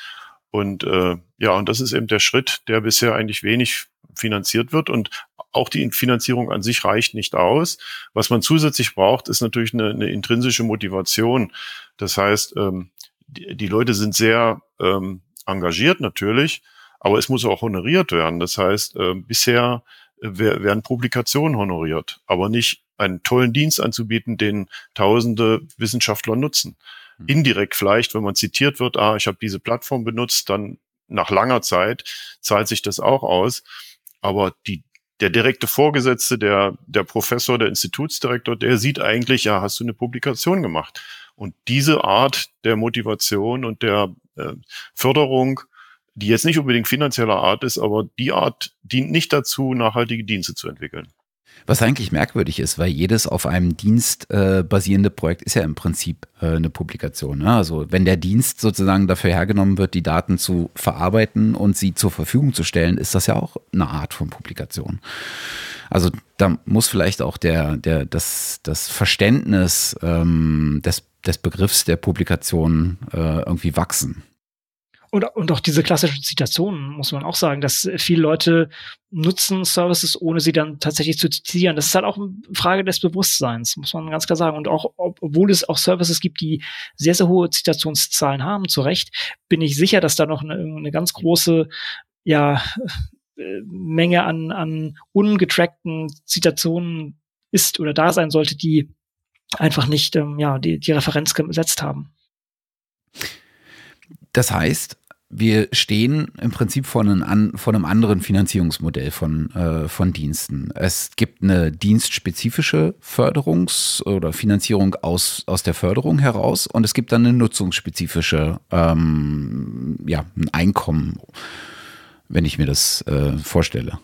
Und äh, ja, und das ist eben der Schritt, der bisher eigentlich wenig finanziert wird. Und auch die Finanzierung an sich reicht nicht aus. Was man zusätzlich braucht, ist natürlich eine, eine intrinsische Motivation. Das heißt, ähm, die, die Leute sind sehr ähm, engagiert natürlich, aber es muss auch honoriert werden. Das heißt, äh, bisher äh, werden Publikationen honoriert, aber nicht einen tollen Dienst anzubieten, den tausende Wissenschaftler nutzen. Mhm. Indirekt vielleicht, wenn man zitiert wird, ah, ich habe diese Plattform benutzt, dann nach langer Zeit zahlt sich das auch aus. Aber die, der direkte Vorgesetzte, der, der Professor, der Institutsdirektor, der sieht eigentlich, ja, hast du eine Publikation gemacht. Und diese Art der Motivation und der äh, Förderung, die jetzt nicht unbedingt finanzieller Art ist, aber die Art dient nicht dazu, nachhaltige Dienste zu entwickeln. Was eigentlich merkwürdig ist, weil jedes auf einem Dienst äh, basierende Projekt ist ja im Prinzip äh, eine Publikation. Ne? Also wenn der Dienst sozusagen dafür hergenommen wird, die Daten zu verarbeiten und sie zur Verfügung zu stellen, ist das ja auch eine Art von Publikation. Also da muss vielleicht auch der, der, das, das Verständnis ähm, des, des Begriffs der Publikation äh, irgendwie wachsen. Und, und auch diese klassischen Zitationen, muss man auch sagen, dass viele Leute nutzen Services, ohne sie dann tatsächlich zu zitieren. Das ist halt auch eine Frage des Bewusstseins, muss man ganz klar sagen. Und auch, obwohl es auch Services gibt, die sehr, sehr hohe Zitationszahlen haben, zu Recht, bin ich sicher, dass da noch eine, eine ganz große, ja, Menge an, an ungetrackten Zitationen ist oder da sein sollte, die einfach nicht ähm, ja, die, die Referenz gesetzt haben. Das heißt, wir stehen im Prinzip vor einem, vor einem anderen Finanzierungsmodell von, äh, von Diensten. Es gibt eine dienstspezifische Förderungs- oder Finanzierung aus, aus der Förderung heraus und es gibt dann eine nutzungsspezifische, ähm, ja, ein Einkommen, wenn ich mir das äh, vorstelle.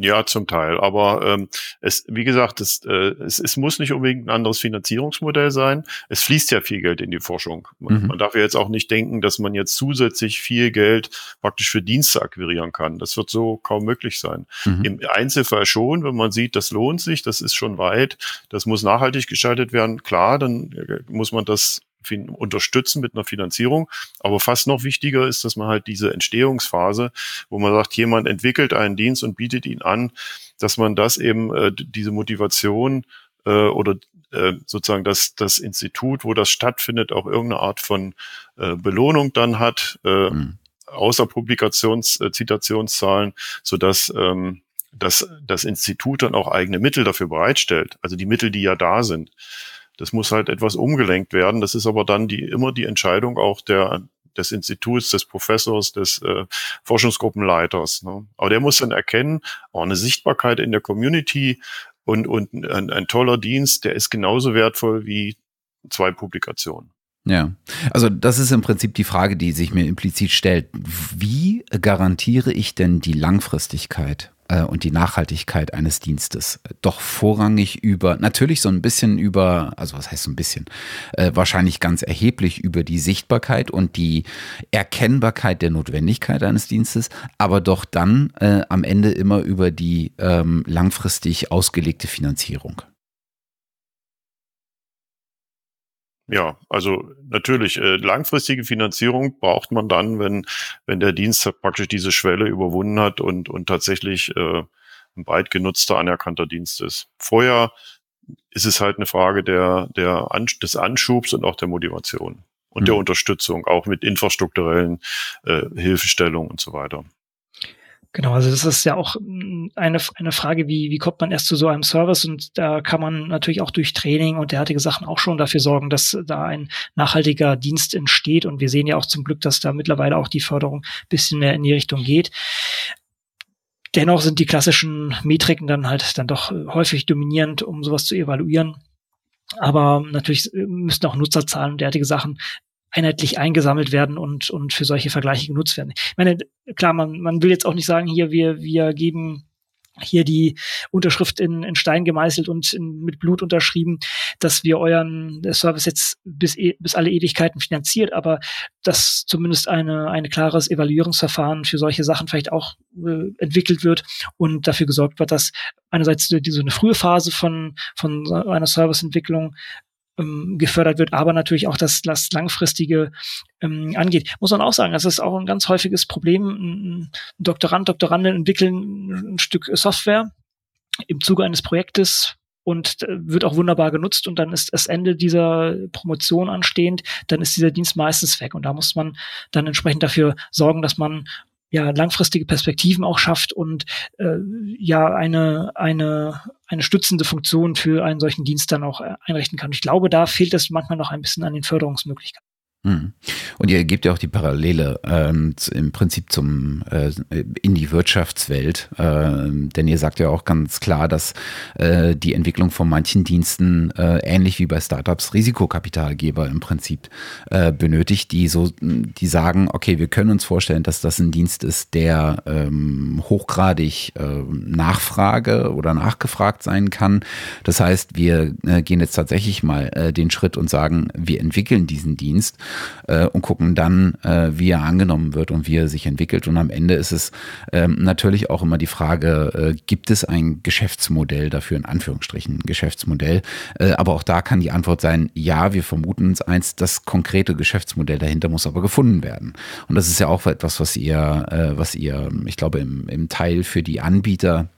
Ja, zum Teil. Aber ähm, es, wie gesagt, es, äh, es, es muss nicht unbedingt ein anderes Finanzierungsmodell sein. Es fließt ja viel Geld in die Forschung. Man, mhm. man darf ja jetzt auch nicht denken, dass man jetzt zusätzlich viel Geld praktisch für Dienste akquirieren kann. Das wird so kaum möglich sein. Mhm. Im Einzelfall schon, wenn man sieht, das lohnt sich, das ist schon weit, das muss nachhaltig gestaltet werden. Klar, dann äh, muss man das unterstützen mit einer Finanzierung. Aber fast noch wichtiger ist, dass man halt diese Entstehungsphase, wo man sagt, jemand entwickelt einen Dienst und bietet ihn an, dass man das eben, äh, diese Motivation äh, oder äh, sozusagen das, das Institut, wo das stattfindet, auch irgendeine Art von äh, Belohnung dann hat, äh, mhm. außer Publikations-, äh, Zitationszahlen, sodass ähm, dass das Institut dann auch eigene Mittel dafür bereitstellt, also die Mittel, die ja da sind. Das muss halt etwas umgelenkt werden. Das ist aber dann die, immer die Entscheidung auch der, des Instituts, des Professors, des äh, Forschungsgruppenleiters. Ne? Aber der muss dann erkennen, auch eine Sichtbarkeit in der Community und, und ein, ein toller Dienst, der ist genauso wertvoll wie zwei Publikationen. Ja, also das ist im Prinzip die Frage, die sich mir implizit stellt. Wie garantiere ich denn die Langfristigkeit und die Nachhaltigkeit eines Dienstes doch vorrangig über, natürlich so ein bisschen über, also was heißt so ein bisschen, äh, wahrscheinlich ganz erheblich über die Sichtbarkeit und die Erkennbarkeit der Notwendigkeit eines Dienstes, aber doch dann äh, am Ende immer über die ähm, langfristig ausgelegte Finanzierung. Ja, also natürlich, äh, langfristige Finanzierung braucht man dann, wenn, wenn der Dienst praktisch diese Schwelle überwunden hat und, und tatsächlich äh, ein breit genutzter, anerkannter Dienst ist. Vorher ist es halt eine Frage der, der An des Anschubs und auch der Motivation und mhm. der Unterstützung, auch mit infrastrukturellen äh, Hilfestellungen und so weiter. Genau, also das ist ja auch mm, eine, eine Frage, wie, wie kommt man erst zu so einem Service und da kann man natürlich auch durch Training und derartige Sachen auch schon dafür sorgen, dass da ein nachhaltiger Dienst entsteht und wir sehen ja auch zum Glück, dass da mittlerweile auch die Förderung bisschen mehr in die Richtung geht. Dennoch sind die klassischen Metriken dann halt dann doch häufig dominierend, um sowas zu evaluieren. Aber natürlich müssen auch Nutzerzahlen und derartige Sachen einheitlich eingesammelt werden und, und für solche Vergleiche genutzt werden. Ich meine, klar, man, man will jetzt auch nicht sagen, hier, wir, wir geben hier die Unterschrift in, in Stein gemeißelt und in, mit Blut unterschrieben, dass wir euren Service jetzt bis, e, bis alle Ewigkeiten finanziert, aber dass zumindest eine, ein klares Evaluierungsverfahren für solche Sachen vielleicht auch äh, entwickelt wird und dafür gesorgt wird, dass einerseits die, so eine frühe Phase von, von einer Serviceentwicklung ähm, gefördert wird, aber natürlich auch das, das langfristige ähm, angeht. Muss man auch sagen, das ist auch ein ganz häufiges Problem. Ein Doktorand, Doktoranden entwickeln ein Stück Software im Zuge eines Projektes und äh, wird auch wunderbar genutzt und dann ist das Ende dieser Promotion anstehend, dann ist dieser Dienst meistens weg und da muss man dann entsprechend dafür sorgen, dass man ja langfristige Perspektiven auch schafft und äh, ja eine eine eine stützende Funktion für einen solchen Dienst dann auch äh, einrichten kann. Ich glaube, da fehlt es manchmal noch ein bisschen an den Förderungsmöglichkeiten. Hm. Und ihr gebt ja auch die Parallele ähm, im Prinzip zum äh, in die Wirtschaftswelt, äh, denn ihr sagt ja auch ganz klar, dass äh, die Entwicklung von manchen Diensten äh, ähnlich wie bei Startups Risikokapitalgeber im Prinzip äh, benötigt, die so, die sagen, okay, wir können uns vorstellen, dass das ein Dienst ist, der ähm, hochgradig äh, Nachfrage oder nachgefragt sein kann. Das heißt, wir äh, gehen jetzt tatsächlich mal den Schritt und sagen, wir entwickeln diesen Dienst äh, und gucken dann, äh, wie er angenommen wird und wie er sich entwickelt. Und am Ende ist es ähm, natürlich auch immer die Frage, äh, gibt es ein Geschäftsmodell dafür, in Anführungsstrichen ein Geschäftsmodell. Äh, aber auch da kann die Antwort sein, ja, wir vermuten uns eins, das konkrete Geschäftsmodell dahinter muss aber gefunden werden. Und das ist ja auch etwas, was ihr, äh, was ihr, ich glaube, im, im Teil für die Anbieter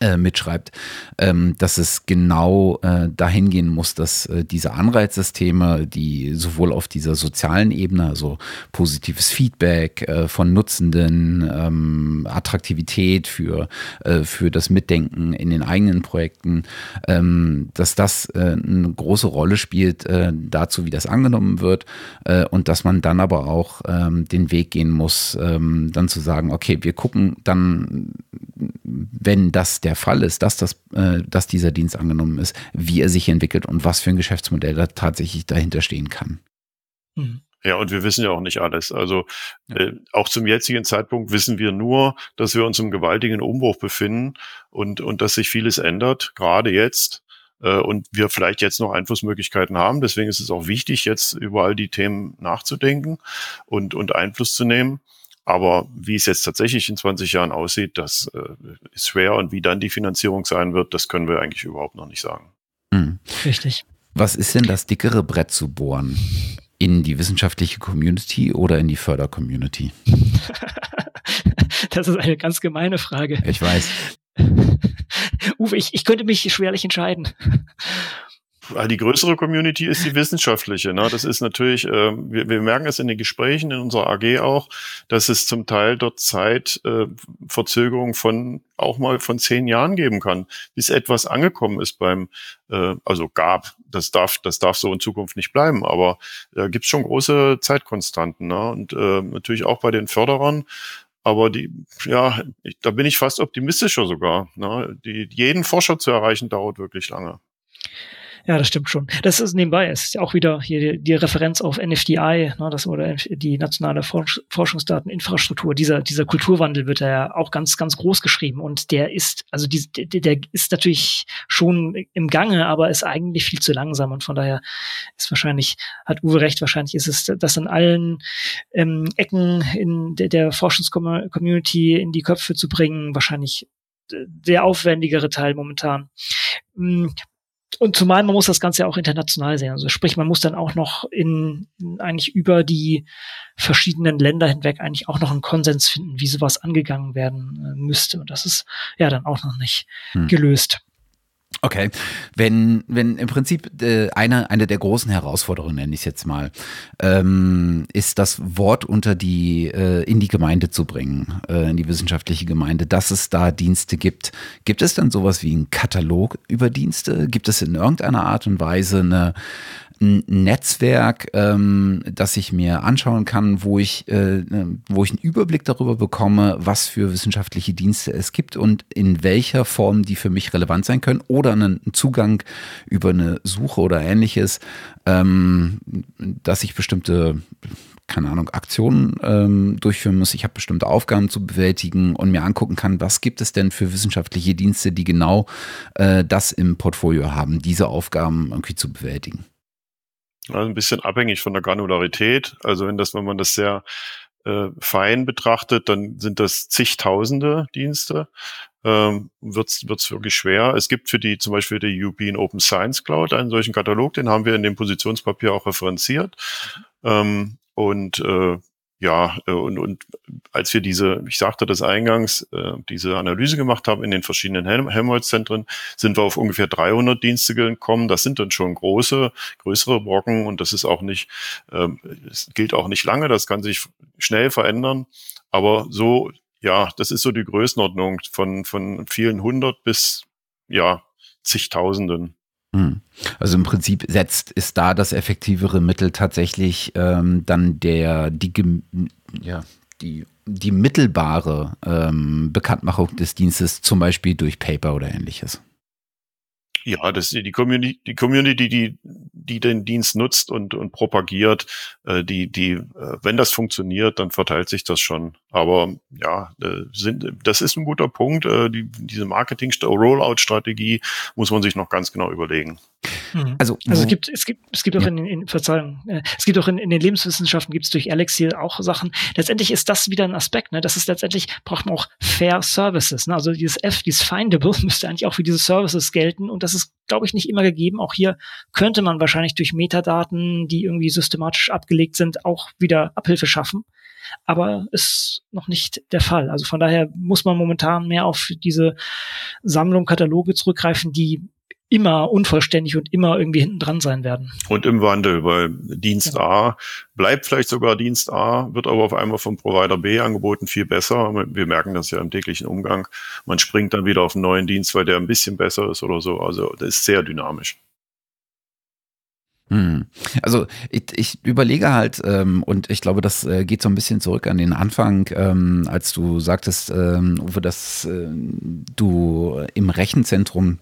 äh, mitschreibt, ähm, dass es genau äh, dahin gehen muss, dass äh, diese Anreizsysteme, die sowohl auf dieser sozialen Ebene, also positives Feedback äh, von Nutzenden, ähm, Attraktivität für, äh, für das Mitdenken in den eigenen Projekten, ähm, dass das eine große Rolle spielt dazu, wie das angenommen wird und dass man dann aber auch ähm, den Weg gehen muss, ähm, dann zu sagen, okay, wir gucken dann, wenn das der der Fall ist, dass, das, äh, dass dieser Dienst angenommen ist, wie er sich entwickelt und was für ein Geschäftsmodell da tatsächlich dahinter stehen kann. Mhm. Ja, und wir wissen ja auch nicht alles. Also äh, auch zum jetzigen Zeitpunkt wissen wir nur, dass wir uns im gewaltigen Umbruch befinden und, und dass sich vieles ändert, gerade jetzt. Äh, und wir vielleicht jetzt noch Einflussmöglichkeiten haben. Deswegen ist es auch wichtig, jetzt über all die Themen nachzudenken und, und Einfluss zu nehmen. Aber wie es jetzt tatsächlich in 20 Jahren aussieht, das äh, ist schwer. Und wie dann die Finanzierung sein wird, das können wir eigentlich überhaupt noch nicht sagen. Mhm. Richtig. Was ist denn das dickere Brett zu bohren? In die wissenschaftliche Community oder in die Förder-Community? das ist eine ganz gemeine Frage. Ich weiß. Uwe, ich, ich könnte mich schwerlich entscheiden. Die größere Community ist die wissenschaftliche. Ne? Das ist natürlich, äh, wir, wir merken es in den Gesprächen in unserer AG auch, dass es zum Teil dort Zeitverzögerung äh, von auch mal von zehn Jahren geben kann, bis etwas angekommen ist beim, äh, also gab, das darf, das darf so in Zukunft nicht bleiben, aber da äh, gibt schon große Zeitkonstanten. Ne? Und äh, natürlich auch bei den Förderern, aber die, ja, ich, da bin ich fast optimistischer sogar. Ne? Die, jeden Forscher zu erreichen, dauert wirklich lange. Ja, das stimmt schon. Das ist nebenbei, es ist auch wieder hier die, die Referenz auf NFDI, ne, das oder die nationale Forsch Forschungsdateninfrastruktur. Dieser, dieser Kulturwandel wird ja auch ganz, ganz groß geschrieben und der ist, also die, der, der ist natürlich schon im Gange, aber ist eigentlich viel zu langsam und von daher ist wahrscheinlich, hat Uwe recht, wahrscheinlich ist es das in allen ähm, Ecken in der, der Forschungscommunity in die Köpfe zu bringen, wahrscheinlich der aufwendigere Teil momentan. Und zumal man muss das Ganze ja auch international sehen. Also sprich, man muss dann auch noch in, in eigentlich über die verschiedenen Länder hinweg eigentlich auch noch einen Konsens finden, wie sowas angegangen werden äh, müsste. Und das ist ja dann auch noch nicht hm. gelöst. Okay, wenn, wenn im Prinzip äh, eine, eine der großen Herausforderungen, nenne ich es jetzt mal, ähm, ist das Wort unter die, äh, in die Gemeinde zu bringen, äh, in die wissenschaftliche Gemeinde, dass es da Dienste gibt. Gibt es dann sowas wie einen Katalog über Dienste? Gibt es in irgendeiner Art und Weise eine, ein Netzwerk, ähm, das ich mir anschauen kann, wo ich, äh, wo ich einen Überblick darüber bekomme, was für wissenschaftliche Dienste es gibt und in welcher Form die für mich relevant sein können oder einen Zugang über eine Suche oder ähnliches, ähm, dass ich bestimmte keine Ahnung, Aktionen ähm, durchführen muss, ich habe bestimmte Aufgaben zu bewältigen und mir angucken kann, was gibt es denn für wissenschaftliche Dienste, die genau äh, das im Portfolio haben, diese Aufgaben irgendwie zu bewältigen. Also ein bisschen abhängig von der Granularität. Also wenn das, wenn man das sehr äh, fein betrachtet, dann sind das zigtausende Dienste. Ähm, wird's wird's wirklich schwer. Es gibt für die zum Beispiel die European Open Science Cloud einen solchen Katalog, den haben wir in dem Positionspapier auch referenziert. Ähm, und äh, ja, äh, und, und als wir diese, ich sagte das eingangs, äh, diese Analyse gemacht haben in den verschiedenen Helmholtz-Zentren, sind wir auf ungefähr 300 Dienste gekommen. Das sind dann schon große, größere Brocken und das ist auch nicht, äh, es gilt auch nicht lange, das kann sich schnell verändern. Aber so, ja, das ist so die Größenordnung von, von vielen hundert bis, ja, zigtausenden. Hm. Also im Prinzip setzt, ist da das effektivere Mittel tatsächlich ähm, dann der, die, ja, die, die mittelbare ähm, Bekanntmachung des Dienstes, zum Beispiel durch Paper oder ähnliches. Ja, das die Community, die Community, die, die den Dienst nutzt und, und propagiert, äh, die, die, äh, wenn das funktioniert, dann verteilt sich das schon. Aber ja, äh, sind, das ist ein guter Punkt. Äh, die, diese Marketing-Rollout-Strategie muss man sich noch ganz genau überlegen. Mhm. Also, also es gibt, es gibt, es gibt auch ja. in, in, Verzeihung, äh, es gibt auch in, in den Lebenswissenschaften gibt es durch Elixir auch Sachen. Letztendlich ist das wieder ein Aspekt, ne? Das ist letztendlich, braucht man auch Fair Services, ne? Also dieses F, dieses Findable müsste eigentlich auch für diese Services gelten und das ist, glaube ich, nicht immer gegeben. Auch hier könnte man wahrscheinlich durch Metadaten, die irgendwie systematisch abgelegt sind, auch wieder Abhilfe schaffen aber ist noch nicht der Fall. Also von daher muss man momentan mehr auf diese Sammlung Kataloge zurückgreifen, die immer unvollständig und immer irgendwie hinten dran sein werden. Und im Wandel, weil Dienst ja. A bleibt vielleicht sogar Dienst A, wird aber auf einmal vom Provider B angeboten, viel besser. Wir merken das ja im täglichen Umgang. Man springt dann wieder auf einen neuen Dienst, weil der ein bisschen besser ist oder so. Also das ist sehr dynamisch. Hm. Also ich, ich überlege halt, ähm, und ich glaube, das äh, geht so ein bisschen zurück an den Anfang, ähm, als du sagtest, ähm, Uwe, dass äh, du im Rechenzentrum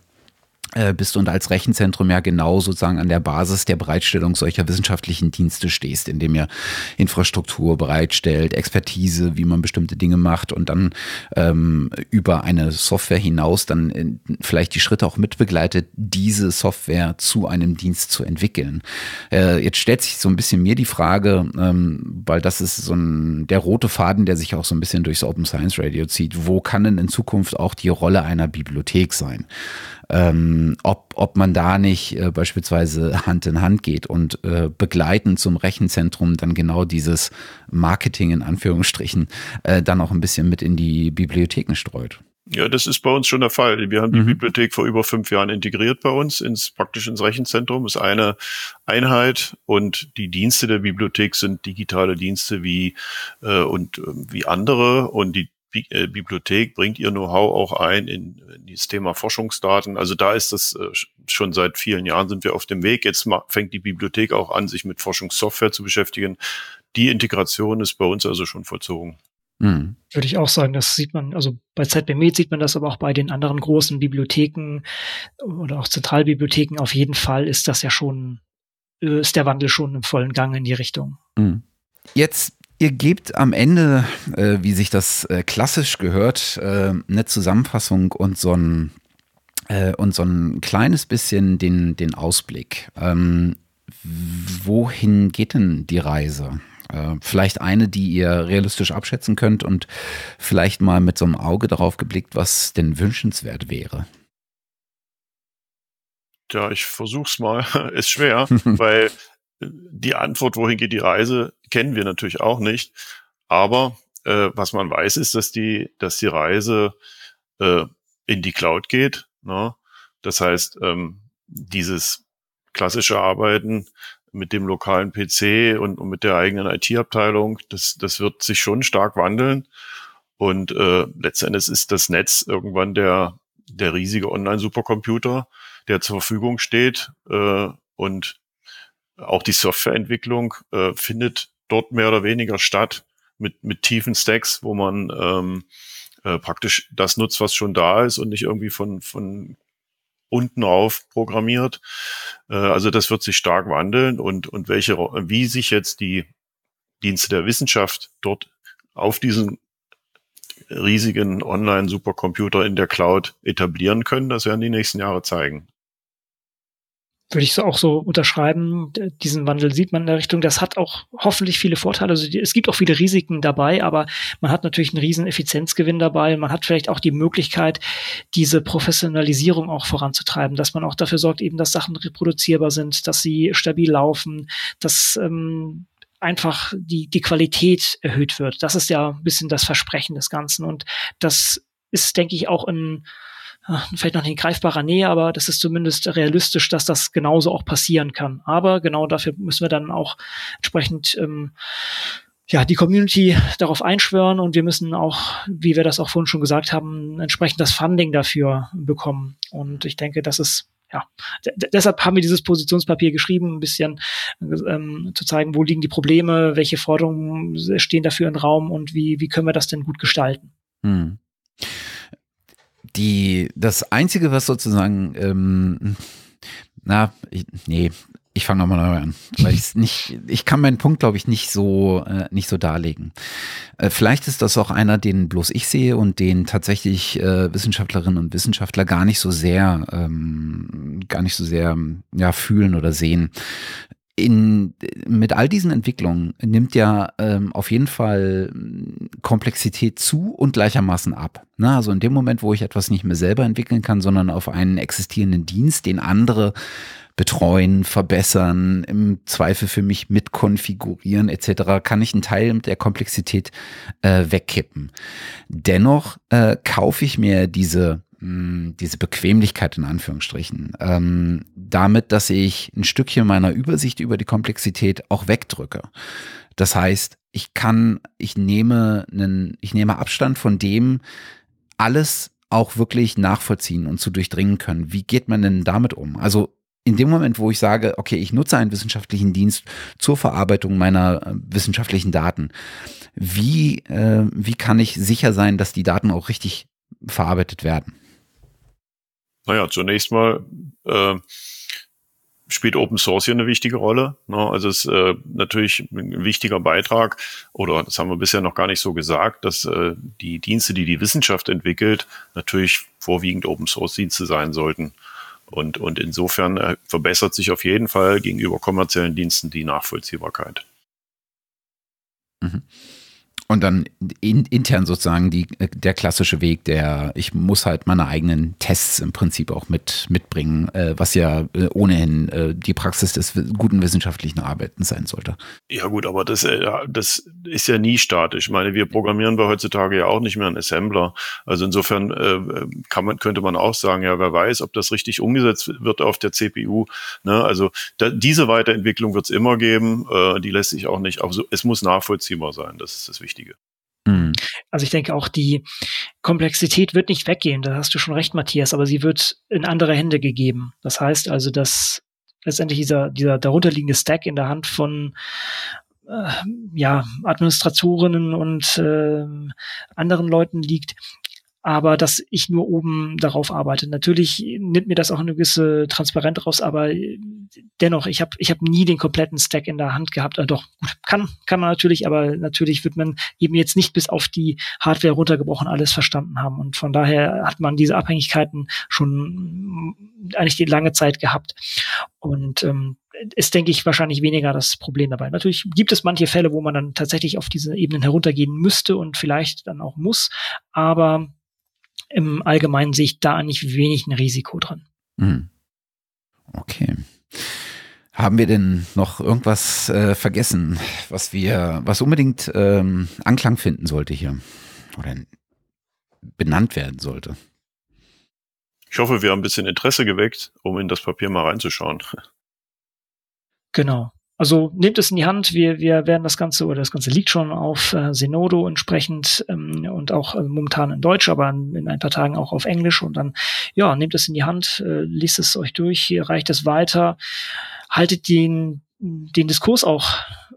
bist und als Rechenzentrum ja genau sozusagen an der Basis der Bereitstellung solcher wissenschaftlichen Dienste stehst, indem ihr Infrastruktur bereitstellt, Expertise, wie man bestimmte Dinge macht und dann ähm, über eine Software hinaus dann in, vielleicht die Schritte auch mitbegleitet, diese Software zu einem Dienst zu entwickeln. Äh, jetzt stellt sich so ein bisschen mir die Frage, ähm, weil das ist so ein, der rote Faden, der sich auch so ein bisschen durchs Open Science Radio zieht. Wo kann denn in Zukunft auch die Rolle einer Bibliothek sein? Ähm, ob, ob man da nicht äh, beispielsweise Hand in Hand geht und äh, begleitend zum Rechenzentrum dann genau dieses Marketing in Anführungsstrichen äh, dann auch ein bisschen mit in die Bibliotheken streut. Ja, das ist bei uns schon der Fall. Wir haben die mhm. Bibliothek vor über fünf Jahren integriert bei uns ins praktisch ins Rechenzentrum. Ist eine Einheit und die Dienste der Bibliothek sind digitale Dienste wie äh, und äh, wie andere und die äh, Bibliothek bringt ihr Know-how auch ein in, in das Thema Forschungsdaten. Also da ist das äh, schon seit vielen Jahren sind wir auf dem Weg. Jetzt fängt die Bibliothek auch an, sich mit Forschungssoftware zu beschäftigen. Die Integration ist bei uns also schon vollzogen. Mhm. Würde ich auch sagen, das sieht man, also bei ZBMed sieht man das, aber auch bei den anderen großen Bibliotheken oder auch Zentralbibliotheken auf jeden Fall ist das ja schon, äh, ist der Wandel schon im vollen Gang in die Richtung. Mhm. Jetzt Ihr gebt am Ende, äh, wie sich das äh, klassisch gehört, äh, eine Zusammenfassung und so ein, äh, und so ein kleines bisschen den, den Ausblick. Ähm, wohin geht denn die Reise? Äh, vielleicht eine, die ihr realistisch abschätzen könnt und vielleicht mal mit so einem Auge darauf geblickt, was denn wünschenswert wäre. Ja, ich versuch's mal. Ist schwer, weil die Antwort, wohin geht die Reise, kennen wir natürlich auch nicht. Aber äh, was man weiß, ist, dass die, dass die Reise äh, in die Cloud geht. Ne? Das heißt, ähm, dieses klassische Arbeiten mit dem lokalen PC und, und mit der eigenen IT-Abteilung, das, das wird sich schon stark wandeln. Und äh, letztendlich ist das Netz irgendwann der, der riesige Online-Supercomputer, der zur Verfügung steht. Äh, und auch die Softwareentwicklung äh, findet dort mehr oder weniger statt mit, mit tiefen Stacks, wo man ähm, äh, praktisch das nutzt, was schon da ist und nicht irgendwie von, von unten auf programmiert. Äh, also das wird sich stark wandeln und, und welche, wie sich jetzt die Dienste der Wissenschaft dort auf diesen riesigen Online-Supercomputer in der Cloud etablieren können. Das werden die nächsten Jahre zeigen würde ich so auch so unterschreiben. Diesen Wandel sieht man in der Richtung. Das hat auch hoffentlich viele Vorteile. Also es gibt auch viele Risiken dabei, aber man hat natürlich einen riesen Effizienzgewinn dabei. Man hat vielleicht auch die Möglichkeit, diese Professionalisierung auch voranzutreiben, dass man auch dafür sorgt, eben, dass Sachen reproduzierbar sind, dass sie stabil laufen, dass ähm, einfach die, die Qualität erhöht wird. Das ist ja ein bisschen das Versprechen des Ganzen. Und das ist, denke ich, auch in vielleicht noch nicht in greifbarer Nähe, aber das ist zumindest realistisch, dass das genauso auch passieren kann. Aber genau dafür müssen wir dann auch entsprechend ähm, ja, die Community darauf einschwören und wir müssen auch, wie wir das auch vorhin schon gesagt haben, entsprechend das Funding dafür bekommen. Und ich denke, das ist ja, deshalb haben wir dieses Positionspapier geschrieben, ein bisschen ähm, zu zeigen, wo liegen die Probleme, welche Forderungen stehen dafür im Raum und wie, wie können wir das denn gut gestalten. Hm die, das Einzige, was sozusagen, ähm, na, ich, nee, ich fange nochmal neu an, weil ich nicht, ich kann meinen Punkt, glaube ich, nicht so, äh, nicht so darlegen. Äh, vielleicht ist das auch einer, den bloß ich sehe und den tatsächlich äh, Wissenschaftlerinnen und Wissenschaftler gar nicht so sehr, ähm, gar nicht so sehr, ja, fühlen oder sehen in, mit all diesen Entwicklungen nimmt ja ähm, auf jeden Fall Komplexität zu und gleichermaßen ab. Ne? Also in dem Moment, wo ich etwas nicht mehr selber entwickeln kann, sondern auf einen existierenden Dienst, den andere betreuen, verbessern, im Zweifel für mich mitkonfigurieren etc., kann ich einen Teil der Komplexität äh, wegkippen. Dennoch äh, kaufe ich mir diese diese Bequemlichkeit in Anführungsstrichen, ähm, damit, dass ich ein Stückchen meiner Übersicht über die Komplexität auch wegdrücke. Das heißt, ich kann, ich nehme einen, ich nehme Abstand von dem, alles auch wirklich nachvollziehen und zu durchdringen können. Wie geht man denn damit um? Also in dem Moment, wo ich sage, okay, ich nutze einen wissenschaftlichen Dienst zur Verarbeitung meiner äh, wissenschaftlichen Daten, wie, äh, wie kann ich sicher sein, dass die Daten auch richtig verarbeitet werden? Naja, zunächst mal äh, spielt Open Source hier eine wichtige Rolle. Ne? Also es ist äh, natürlich ein wichtiger Beitrag, oder das haben wir bisher noch gar nicht so gesagt, dass äh, die Dienste, die die Wissenschaft entwickelt, natürlich vorwiegend Open Source Dienste sein sollten. Und, und insofern äh, verbessert sich auf jeden Fall gegenüber kommerziellen Diensten die Nachvollziehbarkeit. Mhm. Und dann in, intern sozusagen die, der klassische Weg, der ich muss halt meine eigenen Tests im Prinzip auch mit mitbringen, äh, was ja äh, ohnehin äh, die Praxis des guten wissenschaftlichen Arbeitens sein sollte. Ja gut, aber das, äh, das ist ja nie statisch. Ich meine, wir programmieren wir heutzutage ja auch nicht mehr einen Assembler. Also insofern äh, kann man, könnte man auch sagen, ja, wer weiß, ob das richtig umgesetzt wird auf der CPU. Ne? Also da, diese Weiterentwicklung wird es immer geben. Äh, die lässt sich auch nicht, aber so, es muss nachvollziehbar sein. Das ist das Wichtige. Wichtige. Mhm. Also ich denke auch, die Komplexität wird nicht weggehen, da hast du schon recht, Matthias, aber sie wird in andere Hände gegeben. Das heißt also, dass letztendlich dieser, dieser darunterliegende Stack in der Hand von äh, ja, Administratorinnen und äh, anderen Leuten liegt, aber dass ich nur oben darauf arbeite. Natürlich nimmt mir das auch eine gewisse Transparenz raus, aber dennoch, ich habe ich hab nie den kompletten Stack in der Hand gehabt. Also doch, gut, kann, kann man natürlich, aber natürlich wird man eben jetzt nicht bis auf die Hardware runtergebrochen alles verstanden haben. Und von daher hat man diese Abhängigkeiten schon eigentlich die lange Zeit gehabt. Und ähm, ist, denke ich, wahrscheinlich weniger das Problem dabei. Natürlich gibt es manche Fälle, wo man dann tatsächlich auf diese Ebenen heruntergehen müsste und vielleicht dann auch muss, aber im Allgemeinen sehe ich da eigentlich wenig ein Risiko drin. Hm. Okay. Haben wir denn noch irgendwas äh, vergessen, was wir, was unbedingt ähm, Anklang finden sollte hier oder benannt werden sollte? Ich hoffe, wir haben ein bisschen Interesse geweckt, um in das Papier mal reinzuschauen. Genau. Also nehmt es in die Hand. Wir, wir werden das Ganze oder das Ganze liegt schon auf äh, Zenodo entsprechend ähm, und auch äh, momentan in Deutsch, aber in, in, ein paar Tagen auch auf Englisch. Und dann, ja, nehmt es in die Hand, äh, liest es euch durch, reicht es weiter, haltet den, den Diskurs auch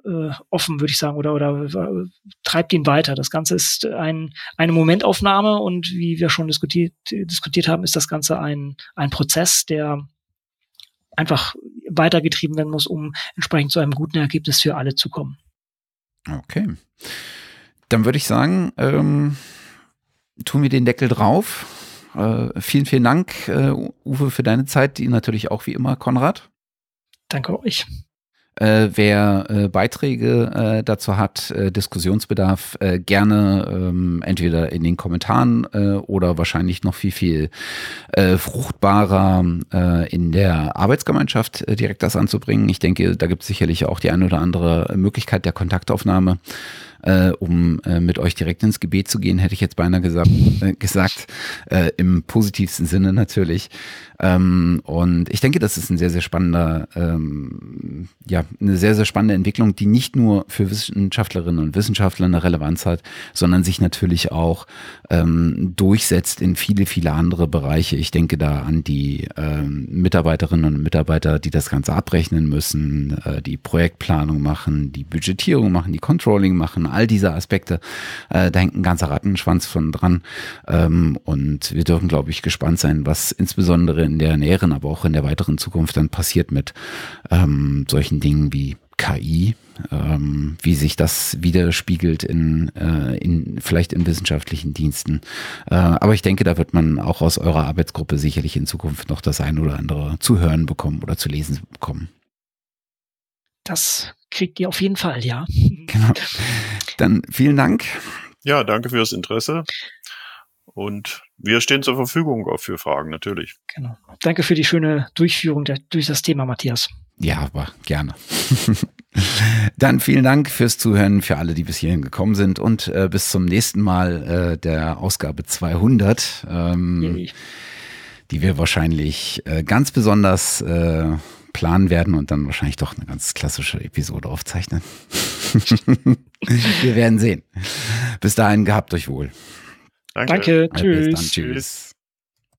äh, offen, würde ich sagen, oder, oder äh, treibt ihn weiter. Das Ganze ist ein, eine Momentaufnahme und wie wir schon diskutiert, diskutiert haben, ist das Ganze ein, ein Prozess, der einfach weitergetrieben werden muss, um entsprechend zu einem guten Ergebnis für alle zu kommen. Okay. Dann würde ich sagen, ähm, tun wir den Deckel drauf. Äh, vielen, vielen Dank, äh, Uwe, für deine Zeit, die natürlich auch wie immer, Konrad. Danke euch. Äh, wer äh, Beiträge äh, dazu hat, äh, Diskussionsbedarf, äh, gerne ähm, entweder in den Kommentaren äh, oder wahrscheinlich noch viel, viel äh, fruchtbarer äh, in der Arbeitsgemeinschaft äh, direkt das anzubringen. Ich denke, da gibt es sicherlich auch die eine oder andere Möglichkeit der Kontaktaufnahme äh, um äh, mit euch direkt ins Gebet zu gehen, hätte ich jetzt beinahe gesagt, äh, gesagt äh, im positivsten Sinne natürlich. Ähm, und ich denke, das ist ein sehr, sehr spannender, ähm, ja, eine sehr, sehr spannende Entwicklung, die nicht nur für Wissenschaftlerinnen und Wissenschaftler eine Relevanz hat, sondern sich natürlich auch ähm, durchsetzt in viele, viele andere Bereiche. Ich denke da an die ähm, Mitarbeiterinnen und Mitarbeiter, die das Ganze abrechnen müssen, äh, die Projektplanung machen, die Budgetierung machen, die Controlling machen, all diese Aspekte. Äh, da hängt ein ganzer Rattenschwanz von dran. Ähm, und wir dürfen, glaube ich, gespannt sein, was insbesondere in der näheren, aber auch in der weiteren Zukunft dann passiert mit ähm, solchen Dingen wie KI, ähm, wie sich das widerspiegelt in, äh, in vielleicht in wissenschaftlichen Diensten. Äh, aber ich denke, da wird man auch aus eurer Arbeitsgruppe sicherlich in Zukunft noch das ein oder andere zu hören bekommen oder zu lesen bekommen. Das kriegt ihr auf jeden Fall, ja. Genau. Dann vielen Dank. Ja, danke fürs Interesse. Und wir stehen zur Verfügung auch für Fragen, natürlich. Genau. Danke für die schöne Durchführung der, durch das Thema, Matthias. Ja, aber gerne. Dann vielen Dank fürs Zuhören, für alle, die bis hierhin gekommen sind und äh, bis zum nächsten Mal äh, der Ausgabe 200, ähm, die wir wahrscheinlich äh, ganz besonders äh, planen werden und dann wahrscheinlich doch eine ganz klassische Episode aufzeichnen. wir werden sehen. Bis dahin gehabt euch wohl. Danke, Danke tschüss. Dann, tschüss.